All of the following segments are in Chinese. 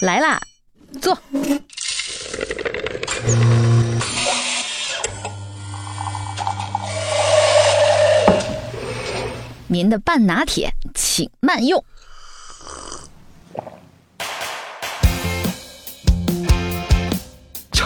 来啦，坐。您的半拿铁，请慢用。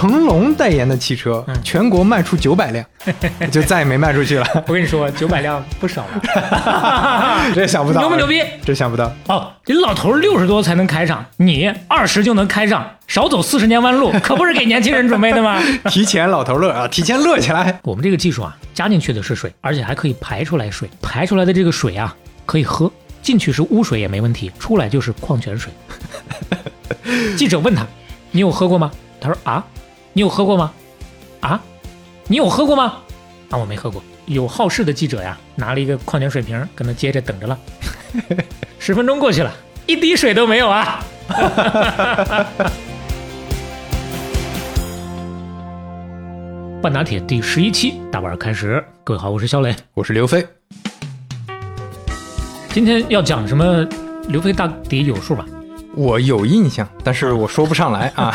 成龙代言的汽车，全国卖出九百辆，就再也没卖出去了。我跟你说，九百辆不少了，这想不到，牛不牛逼？这想不到哦！你老头六十多才能开上，你二十就能开上，少走四十年弯路，可不是给年轻人准备的吗？提前老头乐啊，提前乐起来。我们这个技术啊，加进去的是水，而且还可以排出来水，排出来的这个水啊，可以喝，进去是污水也没问题，出来就是矿泉水。记者问他：“你有喝过吗？”他说：“啊。”你有喝过吗？啊，你有喝过吗？啊，我没喝过。有好事的记者呀，拿了一个矿泉水瓶，搁那接着等着了。十分钟过去了，一滴水都没有啊！半打铁第十一期大碗开始，各位好，我是肖磊，我是刘飞。今天要讲什么？刘飞大抵有数吧？我有印象，但是我说不上来啊。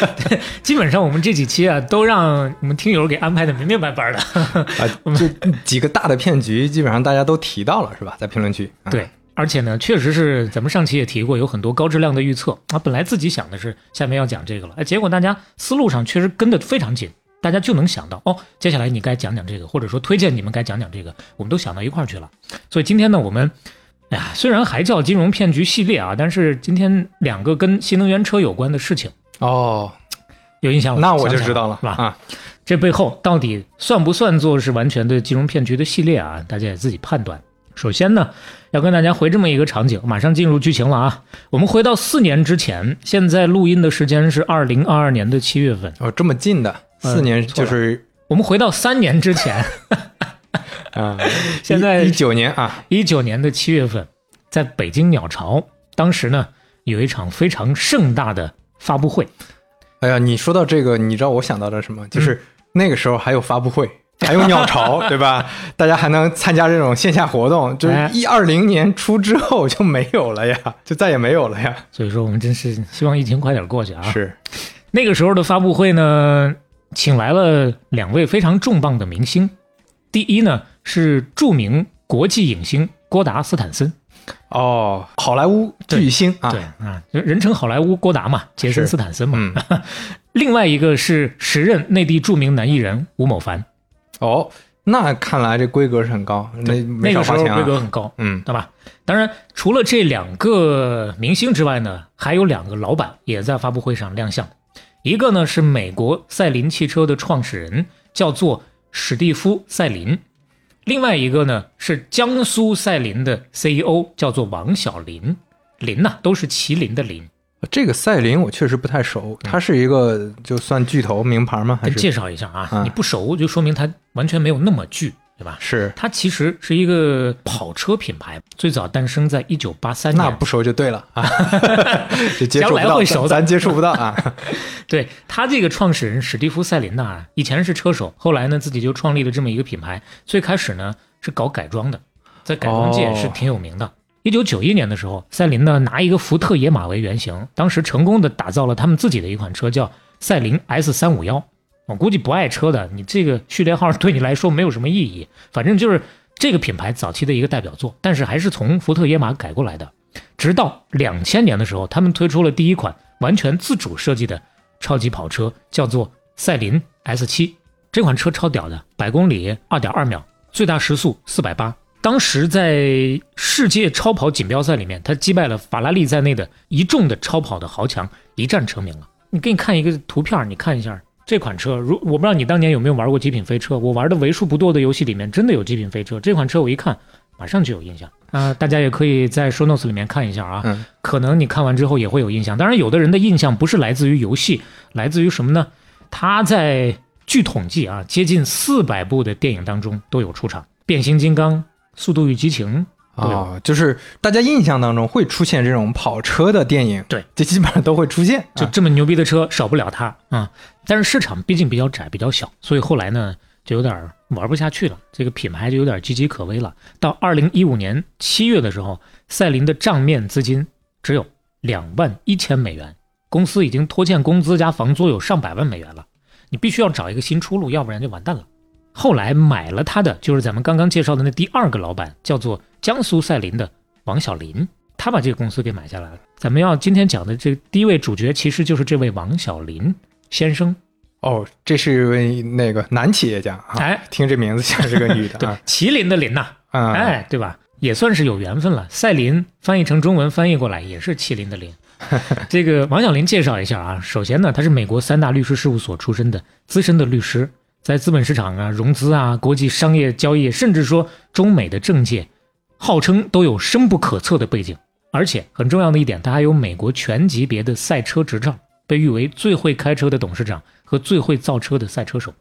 基本上我们这几期啊，都让我们听友给安排的明明白白的啊。这几个大的骗局，基本上大家都提到了，是吧？在评论区。对，而且呢，确实是咱们上期也提过，有很多高质量的预测啊。本来自己想的是下面要讲这个了，哎，结果大家思路上确实跟得非常紧，大家就能想到哦，接下来你该讲讲这个，或者说推荐你们该讲讲这个，我们都想到一块儿去了。所以今天呢，我们。哎呀，虽然还叫金融骗局系列啊，但是今天两个跟新能源车有关的事情哦，有印象了，那我就知道了，是吧？啊，这背后到底算不算作是完全的金融骗局的系列啊？大家也自己判断。首先呢，要跟大家回这么一个场景，马上进入剧情了啊。我们回到四年之前，现在录音的时间是二零二二年的七月份哦，这么近的四年就是我们回到三年之前。啊，现在一九年啊，一九年的七月份，在北京鸟巢，当时呢有一场非常盛大的发布会。哎呀，你说到这个，你知道我想到的什么？就是那个时候还有发布会，还有鸟巢，对吧？大家还能参加这种线下活动。就是一二零年初之后就没有了呀，就再也没有了呀。所以说，我们真是希望疫情快点过去啊。是，那个时候的发布会呢，请来了两位非常重磅的明星。第一呢。是著名国际影星郭达斯坦森，哦，好莱坞巨星啊，对啊，人称好莱坞郭达嘛，杰森斯坦森嘛。另外一个是时任内地著名男艺人吴某凡，哦，那看来这规格是很高，那那个时候规格很高，嗯，对吧？当然，除了这两个明星之外呢，还有两个老板也在发布会上亮相，一个呢是美国赛麟汽车的创始人，叫做史蒂夫·赛林。另外一个呢是江苏赛林的 CEO，叫做王小林，林呐都是麒麟的麟。这个赛林我确实不太熟，他是一个就算巨头名牌吗？还是介绍一下啊？你不熟就说明他完全没有那么巨。对吧？是它其实是一个跑车品牌，最早诞生在一九八三年。那不熟就对了 啊，将来会熟，咱接触不到啊。对他这个创始人史蒂夫·赛林呐，以前是车手，后来呢自己就创立了这么一个品牌。最开始呢是搞改装的，在改装界是挺有名的。一九九一年的时候，赛琳呢拿一个福特野马为原型，当时成功的打造了他们自己的一款车，叫赛琳 S 三五幺。我估计不爱车的，你这个序列号 对你来说没有什么意义。反正就是这个品牌早期的一个代表作，但是还是从福特野马改过来的。直到两千年的时候，他们推出了第一款完全自主设计的超级跑车，叫做赛麟 S 七。这款车超屌的，百公里二点二秒，最大时速四百八。当时在世界超跑锦标赛里面，他击败了法拉利在内的一众的超跑的豪强，一战成名了。你给你看一个图片，你看一下。这款车，如我不知道你当年有没有玩过极品飞车，我玩的为数不多的游戏里面真的有极品飞车。这款车我一看，马上就有印象啊！大家也可以在 show notes 里面看一下啊，可能你看完之后也会有印象。当然，有的人的印象不是来自于游戏，来自于什么呢？他在据统计啊，接近四百部的电影当中都有出场，《变形金刚》《速度与激情》。啊，就是大家印象当中会出现这种跑车的电影，对，这基本上都会出现。就这么牛逼的车少不了它啊，但是市场毕竟比较窄、比较小，所以后来呢就有点玩不下去了，这个品牌就有点岌岌可危了。到二零一五年七月的时候，赛麟的账面资金只有两万一千美元，公司已经拖欠工资加房租有上百万美元了，你必须要找一个新出路，要不然就完蛋了。后来买了他的就是咱们刚刚介绍的那第二个老板，叫做江苏赛林的王小林，他把这个公司给买下来了。咱们要今天讲的这第一位主角，其实就是这位王小林先生。哦，这是一位那个男企业家啊，哎，听这名字像是个女的对啊，，麒麟的麟呐、啊，哎，对吧？也算是有缘分了。赛麟翻译成中文翻译过来也是麒麟的麟。这个王小林介绍一下啊，首先呢，他是美国三大律师事务所出身的资深的律师，在资本市场啊、融资啊、国际商业交易，甚至说中美的政界，号称都有深不可测的背景。而且很重要的一点，他还有美国全级别的赛车执照，被誉为最会开车的董事长和最会造车的赛车手。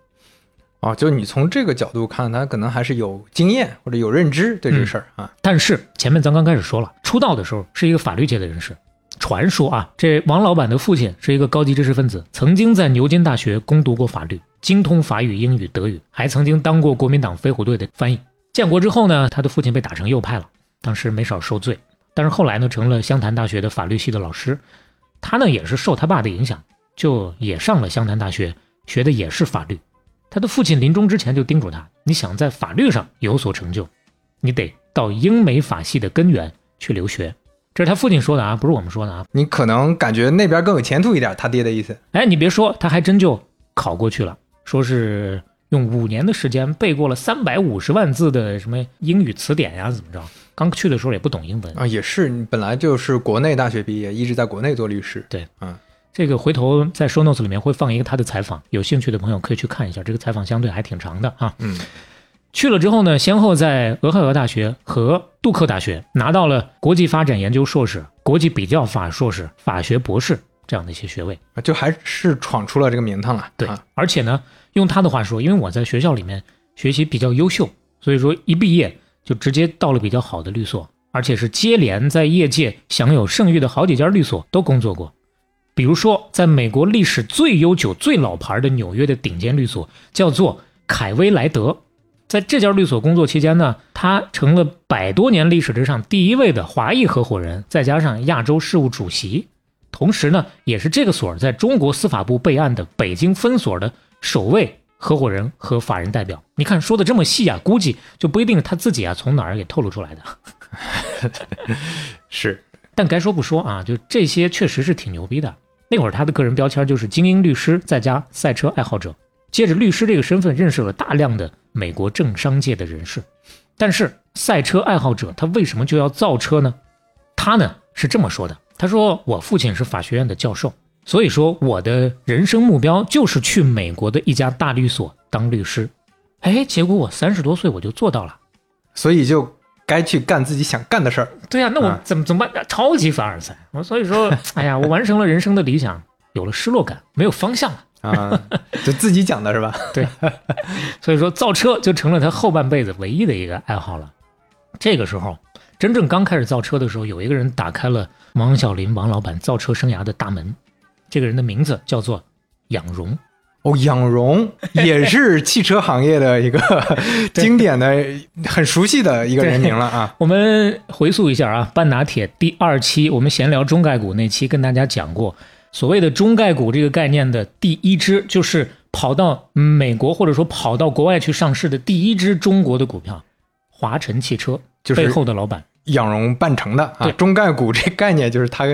哦，就你从这个角度看，他可能还是有经验或者有认知对这个事儿啊。但是前面咱刚开始说了，出道的时候是一个法律界的人士。传说啊，这王老板的父亲是一个高级知识分子，曾经在牛津大学攻读过法律，精通法语、英语、德语，还曾经当过国民党飞虎队的翻译。建国之后呢，他的父亲被打成右派了，当时没少受罪。但是后来呢，成了湘潭大学的法律系的老师。他呢也是受他爸的影响，就也上了湘潭大学，学的也是法律。他的父亲临终之前就叮嘱他：你想在法律上有所成就，你得到英美法系的根源去留学。这是他父亲说的啊，不是我们说的啊。你可能感觉那边更有前途一点，他爹的意思。哎，你别说，他还真就考过去了，说是用五年的时间背过了三百五十万字的什么英语词典呀，怎么着？刚去的时候也不懂英文啊，也是，你本来就是国内大学毕业，一直在国内做律师。对，嗯，这个回头在 show notes 里面会放一个他的采访，有兴趣的朋友可以去看一下。这个采访相对还挺长的啊。嗯，去了之后呢，先后在俄亥俄大学和杜克大学拿到了国际发展研究硕士、国际比较法硕士、法学博士这样的一些学位。就还是闯出了这个名堂了。对啊，而且呢，用他的话说，因为我在学校里面学习比较优秀，所以说一毕业就直接到了比较好的律所，而且是接连在业界享有盛誉的好几家律所都工作过。比如说，在美国历史最悠久、最老牌的纽约的顶尖律所叫做凯威莱德，在这家律所工作期间呢，他成了百多年历史之上第一位的华裔合伙人，再加上亚洲事务主席。同时呢，也是这个所在中国司法部备案的北京分所的首位合伙人和法人代表。你看说的这么细啊，估计就不一定他自己啊从哪儿给透露出来的。是 但该说不说啊，就这些确实是挺牛逼的。那会儿他的个人标签就是精英律师再加赛车爱好者，借着律师这个身份认识了大量的美国政商界的人士。但是赛车爱好者他为什么就要造车呢？他呢是这么说的：他说我父亲是法学院的教授，所以说我的人生目标就是去美国的一家大律所当律师。哎，结果我三十多岁我就做到了。所以就该去干自己想干的事儿。对呀、那我啊怎么怎么办？超级凡尔赛。我所以说，哎呀，我完成了人生的理想，有了失落感，没有方向了。啊，就自己讲的是吧？对，所以说造车就成了他后半辈子唯一的一个爱好了。这个时候，真正刚开始造车的时候，有一个人打开了王小林王老板造车生涯的大门。这个人的名字叫做养荣。哦，养荣 也是汽车行业的一个 经典的、很熟悉的一个人名了啊。我们回溯一下啊，半拿铁第二期我们闲聊中概股那期跟大家讲过，所谓的中概股这个概念的第一支，就是跑到美国或者说跑到国外去上市的第一支中国的股票，华晨汽车，就是背后的老板。养荣办成的啊对，中概股这概念就是他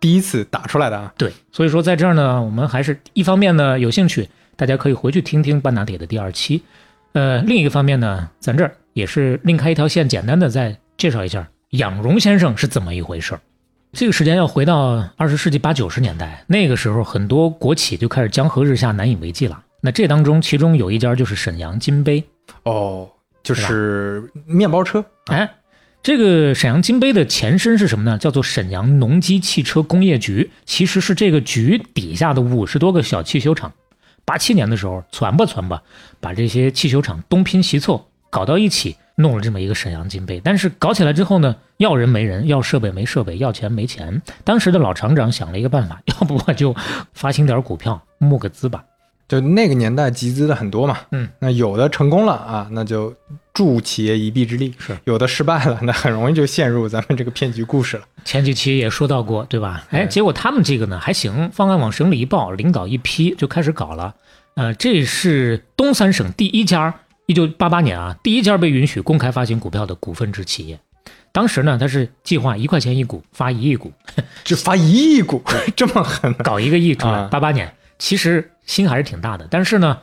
第一次打出来的啊。对，所以说在这儿呢，我们还是一方面呢有兴趣，大家可以回去听听半打铁的第二期。呃，另一个方面呢，咱这儿也是另开一条线，简单的再介绍一下养荣先生是怎么一回事儿。这个时间要回到二十世纪八九十年代，那个时候很多国企就开始江河日下，难以为继了。那这当中，其中有一家就是沈阳金杯，哦，就是面包车哎，这个沈阳金杯的前身是什么呢？叫做沈阳农机汽车工业局，其实是这个局底下的五十多个小汽修厂。八七年的时候，攒吧攒吧，把这些汽修厂东拼西凑搞到一起，弄了这么一个沈阳金杯。但是搞起来之后呢，要人没人，要设备没设备，要钱没钱。当时的老厂长想了一个办法，要不我就发行点股票募个资吧。就那个年代集资的很多嘛，嗯，那有的成功了啊，那就助企业一臂之力，是有的失败了，那很容易就陷入咱们这个骗局故事了。前几期也说到过，对吧？哎，结果他们这个呢还行，方案往省里一报，领导一批就开始搞了。呃，这是东三省第一家，一九八八年啊，第一家被允许公开发行股票的股份制企业。当时呢，他是计划一块钱一股发一亿股，就发一亿股，这么狠呢？搞一个亿出来。啊八八年其实心还是挺大的，但是呢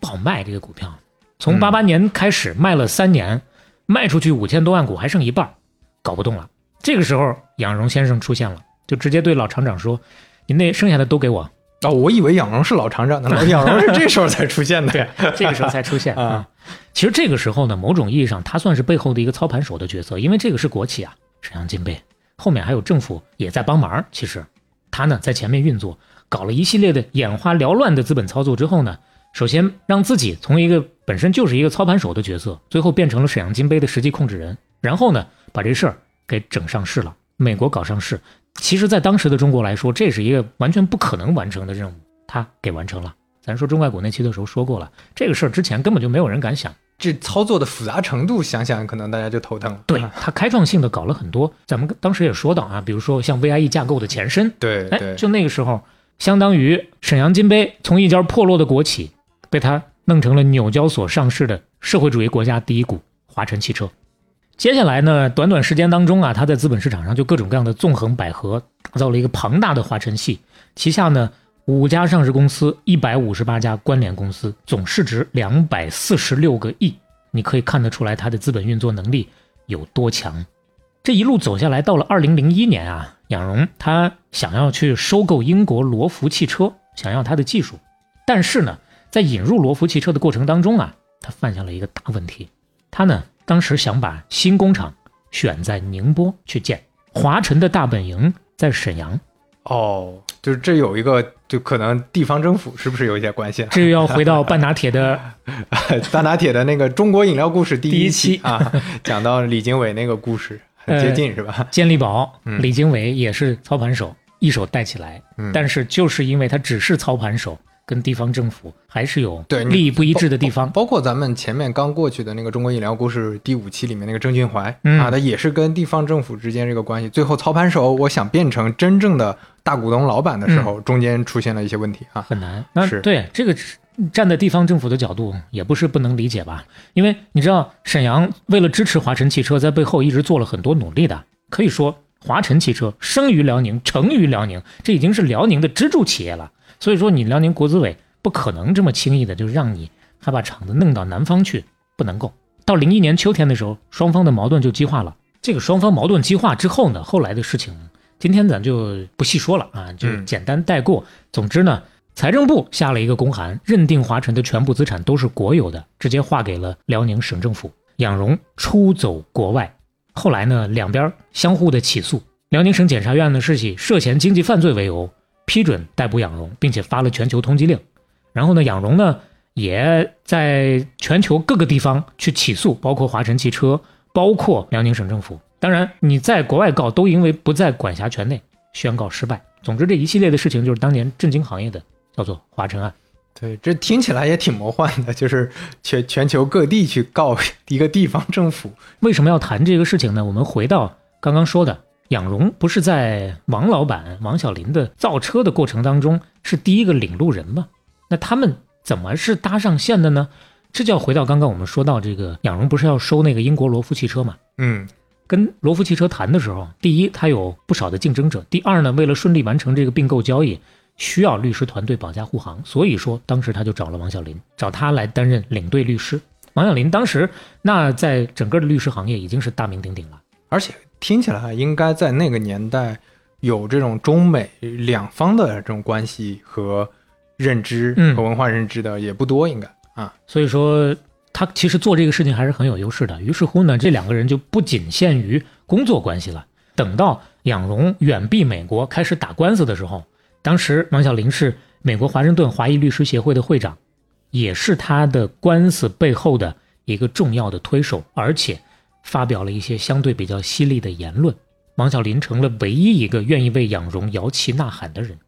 不好卖这个股票。从八八年开始卖了三年，卖出去五千多万股，还剩一半，搞不动了。这个时候，杨荣先生出现了，就直接对老厂长说：“你那剩下的都给我。哦，我以为养荣是老厂长呢，老 养荣是这时候才出现的。对，这个时候才出现 啊啊。其实这个时候呢，某种意义上他算是背后的一个操盘手的角色，因为这个是国企啊，沈阳金杯，后面还有政府也在帮忙。其实他呢在前面运作，搞了一系列的眼花缭乱的资本操作之后呢，首先让自己从一个本身就是一个操盘手的角色，最后变成了沈阳金杯的实际控制人，然后呢把这事儿给整上市了，美国搞上市。其实，在当时的中国来说，这是一个完全不可能完成的任务，他给完成了。咱说中外股那期的时候说过了，这个事儿之前根本就没有人敢想。这操作的复杂程度，想想可能大家就头疼了。对他开创性的搞了很多，咱们当时也说到啊，比如说像 VIE 架构的前身，哎，对哎，就那个时候，相当于沈阳金杯从一家破落的国企，被他弄成了纽交所上市的社会主义国家第一股华晨汽车。接下来呢，短短时间当中啊，他在资本市场上就各种各样的纵横捭阖，打造了一个庞大的华晨系，旗下呢五家上市公司，一百五十八家关联公司，总市值两百四十六个亿。你可以看得出来，他的资本运作能力有多强。这一路走下来，到了二零零一年啊，杨荣他想要去收购英国罗孚汽车，想要他的技术，但是呢，在引入罗孚汽车的过程当中啊，他犯下了一个大问题。他呢，当时想把新工厂选在宁波去建，华晨的大本营在沈阳，哦，就是这有一个，就可能地方政府是不是有一些关系啊？这又要回到半打铁的 半拿铁的那个中国饮料故事第第一期期啊，讲到李经纬那个故事，很接近是吧？健力宝，嗯李经纬也是操盘手，一手带起来。嗯但是就是因为他只是操盘手，跟地方政府还是有对利益不一致的地方。包括咱们前面刚过去的那个中国医疗故事第五期里面那个郑俊怀、嗯啊，他也是跟地方政府之间这个关系，最后操盘手我想变成真正的大股东老板的时候，中间出现了一些问题啊。很难。那是对这个站在地方政府的角度，也不是不能理解吧？因为你知道，沈阳为了支持华晨汽车，在背后一直做了很多努力的。可以说，华晨汽车生于辽宁，成于辽宁，这已经是辽宁的支柱企业了。所以说，你辽宁国资委不可能这么轻易的就让你还把厂子弄到南方去，不能够。到零一年秋天的时候，双方的矛盾就激化了。这个双方矛盾激化之后呢，后来的事情，今天咱就不细说了啊，就嗯简单带过。总之呢，财政部下了一个公函，认定华晨的全部资产都是国有的，直接划给了辽宁省政府。杨荣出走国外，后来呢，两边相互的起诉。辽宁省检察院呢是以涉嫌经济犯罪为由，批准逮捕养荣，并且发了全球通缉令。然后呢，养荣呢也在全球各个地方去起诉，包括华晨汽车，包括辽宁省政府。当然，你在国外告都因为不在管辖权内，宣告失败。总之，这一系列的事情就是当年震惊行业的，叫做华晨案。对，这听起来也挺魔幻的，就是全全球各地去告一个地方政府。为什么要谈这个事情呢？我们回到刚刚说的，养荣不是在王老板王小林的造车的过程当中是第一个领路人吗？那他们怎么是搭上线的呢？这就要回到刚刚我们说到这个养荣不是要收那个英国罗孚汽车嘛？嗯，跟罗孚汽车谈的时候，第一，他有不少的竞争者；第二呢，为了顺利完成这个并购交易，需要律师团队保驾护航，所以说当时他就找了王小林，找他来担任领队律师。王小林当时那在整个的律师行业已经是大名鼎鼎了。而且听起来应该在那个年代有这种中美两方的这种关系和认知嗯和文化认知的也不多，应该啊。所以说他其实做这个事情还是很有优势的。于是乎呢，这两个人就不仅限于工作关系了。等到养荣远避美国开始打官司的时候，当时王小林是美国华盛顿华裔律师协会的会长，也是他的官司背后的一个重要的推手，而且发表了一些相对比较犀利的言论。王小林成了唯一一个愿意为养荣摇旗呐喊的人。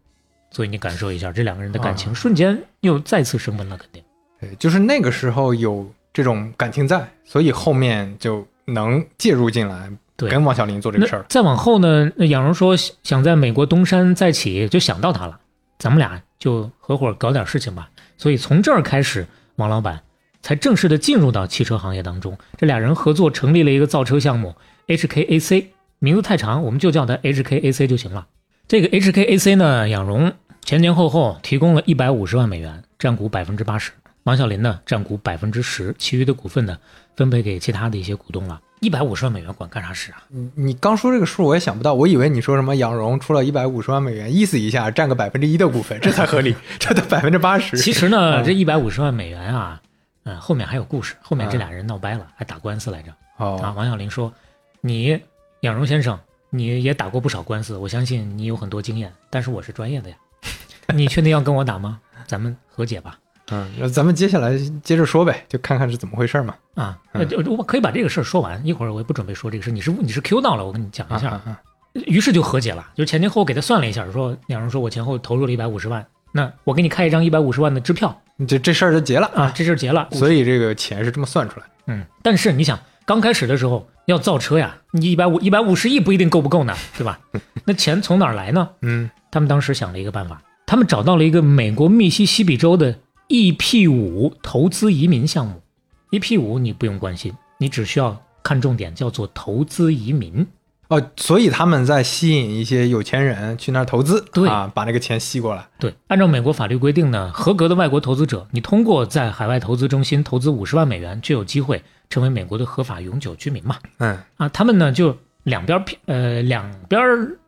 所以你感受一下，这两个人的感情啊瞬间又再次升温了，肯定。对，就是那个时候有这种感情在，所以后面就能介入进来，对跟王小林做这个事儿。再往后呢，那杨荣说想在美国东山再起，就想到他了，咱们俩就合伙搞点事情吧。所以从这儿开始，王老板才正式的进入到汽车行业当中。这俩人合作成立了一个造车项目 HKAC，名字太长，我们就叫它 HKAC 就行了。这个 HKAC 呢，杨荣前前后后提供了一百五十万美元，占股百分之八十。王小林呢占股百分之十，其余的股份呢分配给其他的一些股东了。一百五十万美元管干啥使啊？你你刚说这个数，我也想不到，我以为你说什么养荣出了一百五十万美元，意思一下占个百分之一的股份，这才合理，这得百分之八十。其实呢，嗯这一百五十万美元啊，嗯，后面还有故事，后面这俩人闹掰了，还打官司来着。哦啊，哦，王小林说：“你养荣先生，你也打过不少官司，我相信你有很多经验，但是我是专业的呀，你确定要跟我打吗？咱们和解吧。”嗯，那咱们接下来接着说呗，就看看是怎么回事嘛。啊，呃，就我可以把这个事儿说完。一会儿我也不准备说这个事，你是你是 Q 到了，我跟你讲一下。啊啊啊于是就和解了，就前前后后给他算了一下，说两人说我前后投入了一百五十万，那我给你开一张一百五十万的支票这这事儿就结了啊，。这事儿结了。所以这个钱是这么算出来的。嗯，但是你想，刚开始的时候要造车呀，你一百五一百五十亿不一定够不够呢，对吧？那钱从哪儿来呢？嗯，他们当时想了一个办法，他们找到了一个美国密西西比州的 EP 五投资移民项目。EP 五你不用关心，你只需要看重点，叫做投资移民。哦，所以他们在吸引一些有钱人去那儿投资，对啊，把那个钱吸过来。对，按照美国法律规定呢，合格的外国投资者，你通过在海外投资中心投资五十万美元，就有机会成为美国的合法永久居民嘛。嗯，啊，他们呢就两边皮呃两边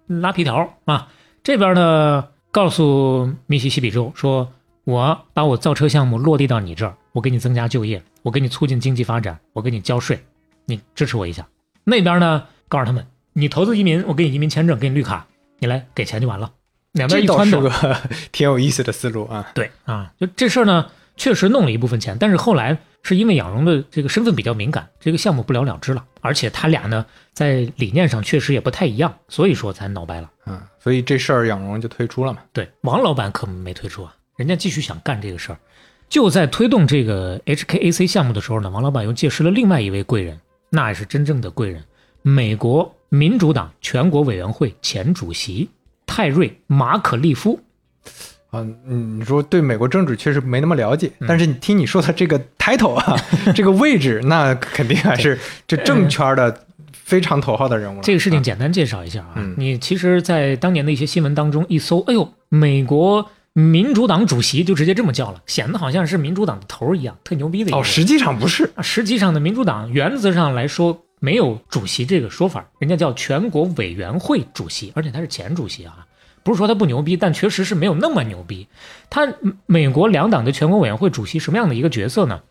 拉皮条啊，这边呢告诉密西西比州说，我把我造车项目落地到你这儿，我给你增加就业，我给你促进经济发展，我给你交税，你支持我一下。那边呢告诉他们，你投资移民，我给你移民签证，给你绿卡，你来给钱就完了。两边一撺掇，个 挺有意思的思路啊。对啊，就这事儿呢，确实弄了一部分钱，但是后来是因为养荣的这个身份比较敏感，这个项目不了了之了，而且他俩呢在理念上确实也不太一样，所以说才闹掰了。嗯，所以这事儿养荣就退出了嘛。对，王老板可没退出啊，人家继续想干这个事儿。就在推动这个 HKAC 项目的时候呢，王老板又结识了另外一位贵人，那也是真正的贵人，美国民主党全国委员会前主席泰瑞·马可利夫。啊，嗯，你说对美国政治确实没那么了解，嗯但是你听你说的这个 title 啊，这个位置，那肯定还是 这政圈的非常头号的人物了。这个事情啊简单介绍一下啊，嗯你其实，在当年的一些新闻当中一搜，哎呦，美国民主党主席就直接这么叫了，显得好像是民主党的头儿一样，特牛逼的一个哦，实际上不是。啊实际上呢，民主党原则上来说没有主席这个说法，人家叫全国委员会主席，而且他是前主席啊。不是说他不牛逼，但确实是没有那么牛逼。他嗯美国两党的全国委员会主席什么样的一个角色呢？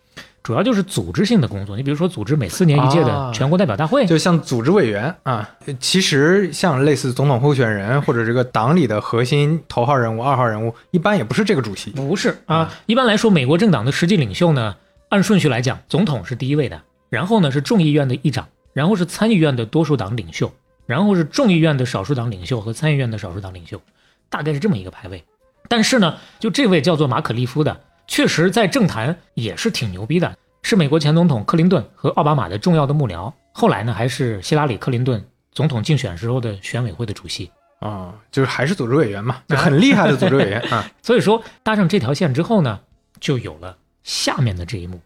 主要就是组织性的工作。你比如说，组织每四年一届的啊全国代表大会，就像组织委员啊，其实像类似总统候选人或者这个党里的核心头号人物、二号人物，一般也不是这个主席。不是啊，一般来说，美国政党的实际领袖呢，按顺序来讲，总统是第一位的，然后呢是众议院的议长，然后是参议院的多数党领袖，然后是众议院的少数党领袖和参议院的少数党领袖，大概是这么一个排位。但是呢，就这位叫做马可利夫的，确实在政坛也是挺牛逼的，是美国前总统克林顿和奥巴马的重要的幕僚，后来呢还是希拉里·克林顿总统竞选时候的选委会的主席。啊、就是还是组织委员嘛，就很厉害的组织委员啊。所以说搭上这条线之后呢，就有了下面的这一幕。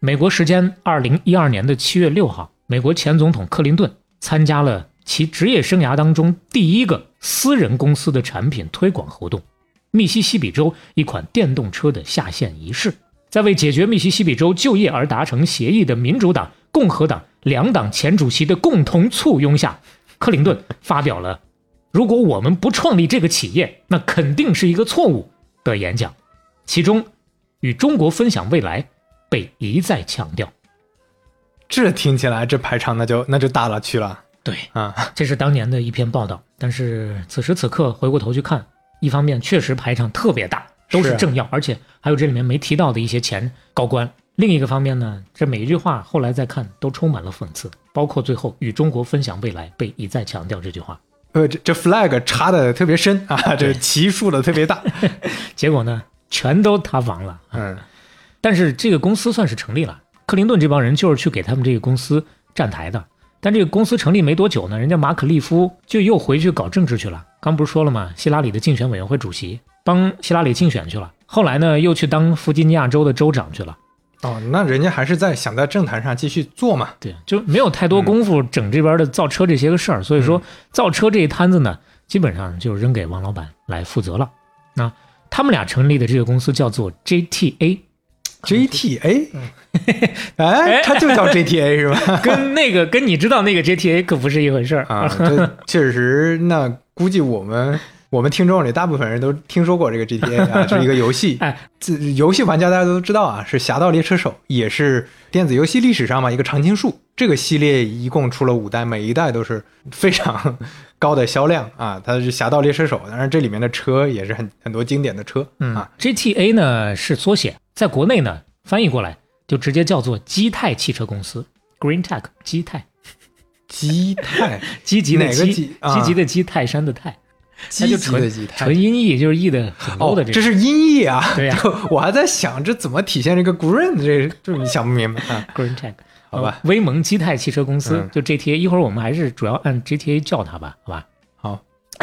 美国时间二零一二年的七月六号，美国前总统克林顿参加了其职业生涯当中第一个私人公司的产品推广活动——密西西比州一款电动车的下线仪式。在为解决密西西比州就业而达成协议的民主党、共和党两党前主席的共同簇拥下，克林顿发表了“如果我们不创立这个企业，那肯定是一个错误”的演讲，其中与中国分享未来被一再强调。这听起来这排场那就那就大了去了对，啊。这是当年的一篇报道，但是此时此刻回过头去看，一方面确实排场特别大，都是政要，而且还有这里面没提到的一些前高官。另一个方面呢，这每一句话后来再看都充满了讽刺，包括最后与中国分享未来被一再强调这句话。呃，这这 flag 插的特别深啊，这对旗竖的特别大。结果呢，全都塌房了。嗯，但是这个公司算是成立了，克林顿这帮人就是去给他们这个公司站台的。但这个公司成立没多久呢，人家马可利夫就又回去搞政治去了。刚不是说了吗？希拉里的竞选委员会主席，帮希拉里竞选去了。后来呢，又去当弗吉尼亚州的州长去了。哦，那人家还是在想在政坛上继续做嘛？对，就没有太多功夫整这边的造车这些个事儿。所以说，造车这一摊子呢，基本上就扔给王老板来负责了。那他们俩成立的这个公司叫做 JTA。JTA，哎，它就叫 GTA 是吧？跟那个跟你知道那个 GTA 可不是一回事儿啊。这确实，那估计我们我们听众里大部分人都听说过这个 GTA 啊，是一个游戏。哎，这游戏玩家大家都知道啊，是《侠盗猎车手》，也是电子游戏历史上嘛一个常青树。这个系列一共出了五代，每一代都是非常 高的销量啊。它是《侠盗猎车手》，当然这里面的车也是很很多经典的车啊。GTA 呢是缩写。在国内呢，翻译过来就直接叫做基泰汽车公司，Green Tech，基泰，基泰，积极的积，积？极的积，泰山的泰，积极的积，纯音译就是译的很高的这，这是音译啊，对呀，我还在想这怎么体现这个 Green，这就是你想不明白。啊，Green Tech，好吧，威蒙基泰汽车公司就 GTA，一会儿我们还是主要按 GTA 叫它吧，好吧，好，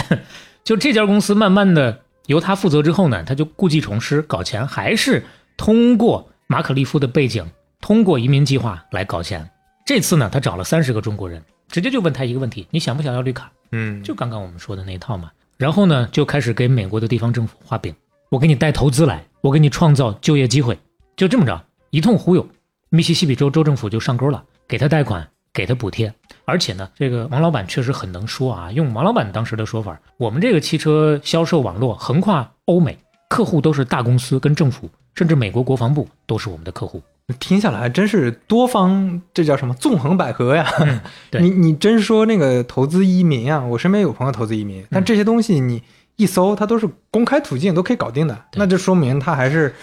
就这家公司慢慢的由他负责之后呢，他就故技重施搞钱，还是。通过马可利夫的背景，通过移民计划来搞钱。这次呢，他找了三十个中国人，直接就问他一个问题：你想不想要绿卡？嗯，就刚刚我们说的那一套嘛。然后呢，就开始给美国的地方政府画饼，我给你带投资来，我给你创造就业机会，就这么着一通忽悠，密西西比州州政府就上钩了，给他贷款，给他补贴。而且呢，这个王老板确实很能说啊，用王老板当时的说法，我们这个汽车销售网络横跨欧美，客户都是大公司跟政府。甚至美国国防部都是我们的客户，听下来真是多方，这叫什么纵横捭阖呀？你你真说那个投资移民啊，我身边有朋友投资移民，但这些东西你一搜，它都是公开途径，都可以搞定的，那就说明他还是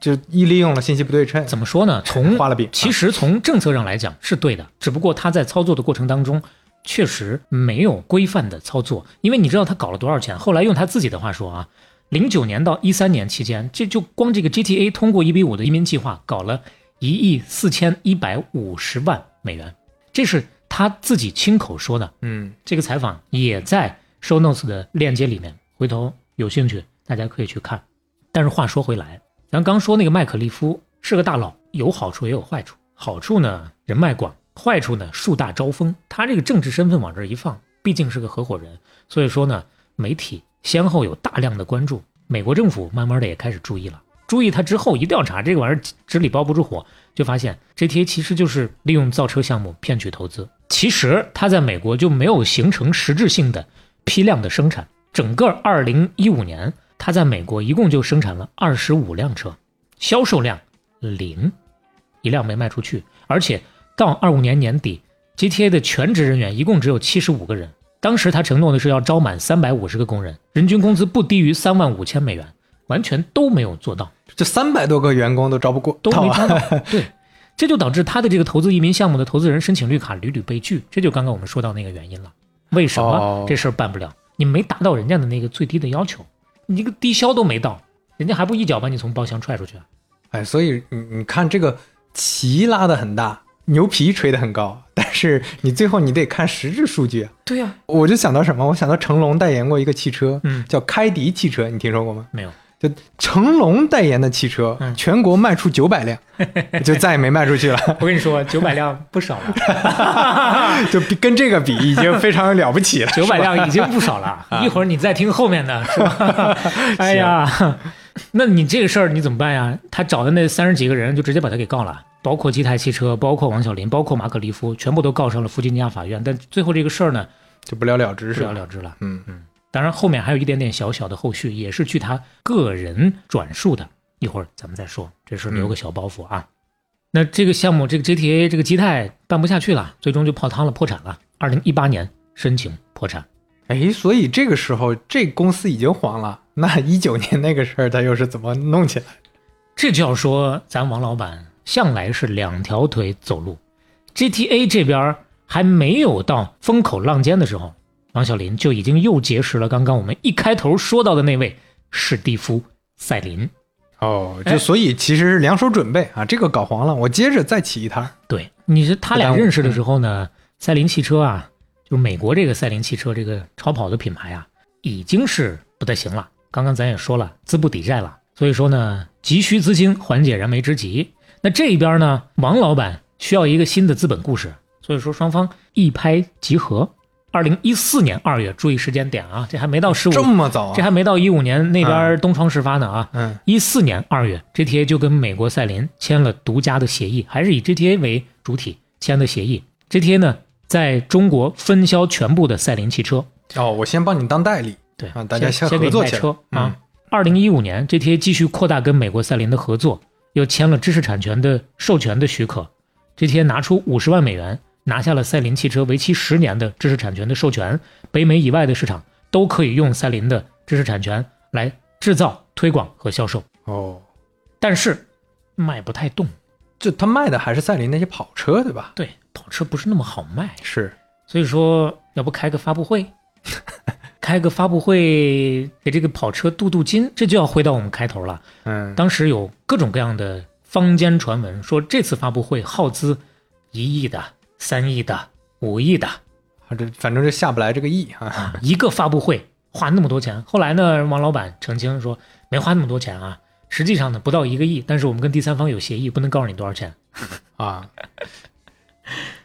就一利用了信息不对称。怎么说呢？从画了饼，其实从政策上来讲是对的，只不过他在操作的过程当中确实没有规范的操作，因为你知道他搞了多少钱？后来用他自己的话说啊。零九年到一三年期间，这就光这个 GTA 通过一比五的移民计划，搞了一亿四千一百五十万美元，这是他自己亲口说的。嗯，这个采访也在 Show Notes 的链接里面，回头有兴趣大家可以去看。但是话说回来，咱刚说那个麦克利夫是个大佬，有好处也有坏处。好处呢，人脉广；坏处呢，树大招风。他这个政治身份往这一放，毕竟是个合伙人，所以说呢，媒体。先后有大量的关注，美国政府慢慢的也开始注意了。注意他之后一调查，这个玩意儿纸里包不住火，就发现 GTA 其实就是利用造车项目骗取投资。其实他在美国就没有形成实质性的批量的生产。整个2015年，他在美国一共就生产了25辆车，销售量零，一辆没卖出去。而且到25年年底，GTA 的全职人员一共只有75个人。当时他承诺的是要招满三百五十个工人，人均工资不低于三万五千美元，完全都没有做到。这三百多个员工都招不过，都没招到。对，这就导致他的这个投资移民项目的投资人申请绿卡屡屡被拒。这就刚刚我们说到那个原因了。为什么这事儿办不了？你没达到人家的那个最低的要求，你这个低消都没到，人家还不一脚把你从包厢踹出去？哎，所以你你看这个旗拉的很大。牛皮吹得很高，但是你最后你得看实质数据啊。对呀，我就想到什么？我想到成龙代言过一个汽车，嗯，叫开迪汽车，你听说过吗？没有。就成龙代言的汽车，全国卖出九百辆，就再也没卖出去了。我跟你说，九百辆不少了，就跟这个比，已经非常了不起了。九百辆已经不少了，一会儿你再听后面的，是吧？哎呀，那你这个事儿你怎么办呀？他找的那三十几个人就直接把他给告了。包括基泰汽车，包括王小林，包括马可利夫，全部都告上了弗吉尼亚法院。但最后这个事儿呢，就不了了之，不了了之了。嗯嗯。当然，后面还有一点点小小的后续，也是据他个人转述的。一会儿咱们再说，这事留个小包袱啊。那这个项目，这个 GTA 这个基泰办不下去了，最终就泡汤了，破产了。二零一八年申请破产。哎，所以这个时候这公司已经黄了。那一九年那个事儿，他又是怎么弄起来？这就要说咱王老板。向来是两条腿走路，GTA 这边还没有到风口浪尖的时候，王小林就已经又结识了刚刚我们一开头说到的那位史蒂夫·赛林。哦，哎就所以其实是两手准备啊，这个搞黄了，我接着再起一摊儿。对，你是他俩认识的时候呢，赛麟汽车啊，就是美国这个赛麟汽车这个超跑的品牌啊，已经是不太行了。刚刚咱也说了，资不抵债了，所以说呢，急需资金缓解燃眉之急。那这边呢，王老板需要一个新的资本故事，所以说双方一拍即合。二零一四年二月，注意时间点啊，这还没到十五，这么早啊？这还没到一五年那边东窗事发呢啊。嗯一四年二月，GTA 就跟美国赛麟签了独家的协议，还是以 GTA 为主体签的协议。GTA 呢，在中国分销全部的赛麟汽车，哦，我先帮你当代理。对啊大家先先合作起来先给你卖车嗯啊。二零一五年，GTA 继续扩大跟美国赛麟的合作，又签了知识产权的授权的许可。这天拿出五十万美元，拿下了赛麟汽车为期十年的知识产权的授权，北美以外的市场都可以用赛麟的知识产权来制造、推广和销售。哦，但是卖不太动，就他卖的还是赛麟那些跑车，对吧？对，跑车不是那么好卖，是。所以说要不开个发布会，开个发布会给这个跑车镀镀金，这就要回到我们开头了。嗯，当时有各种各样的坊间传闻说这次发布会耗资一亿的、三亿的、五亿的啊这反正就下不来这个亿啊。啊，一个发布会花那么多钱。后来呢，王老板澄清说没花那么多钱啊，实际上呢不到一个亿，但是我们跟第三方有协议，不能告诉你多少钱。啊，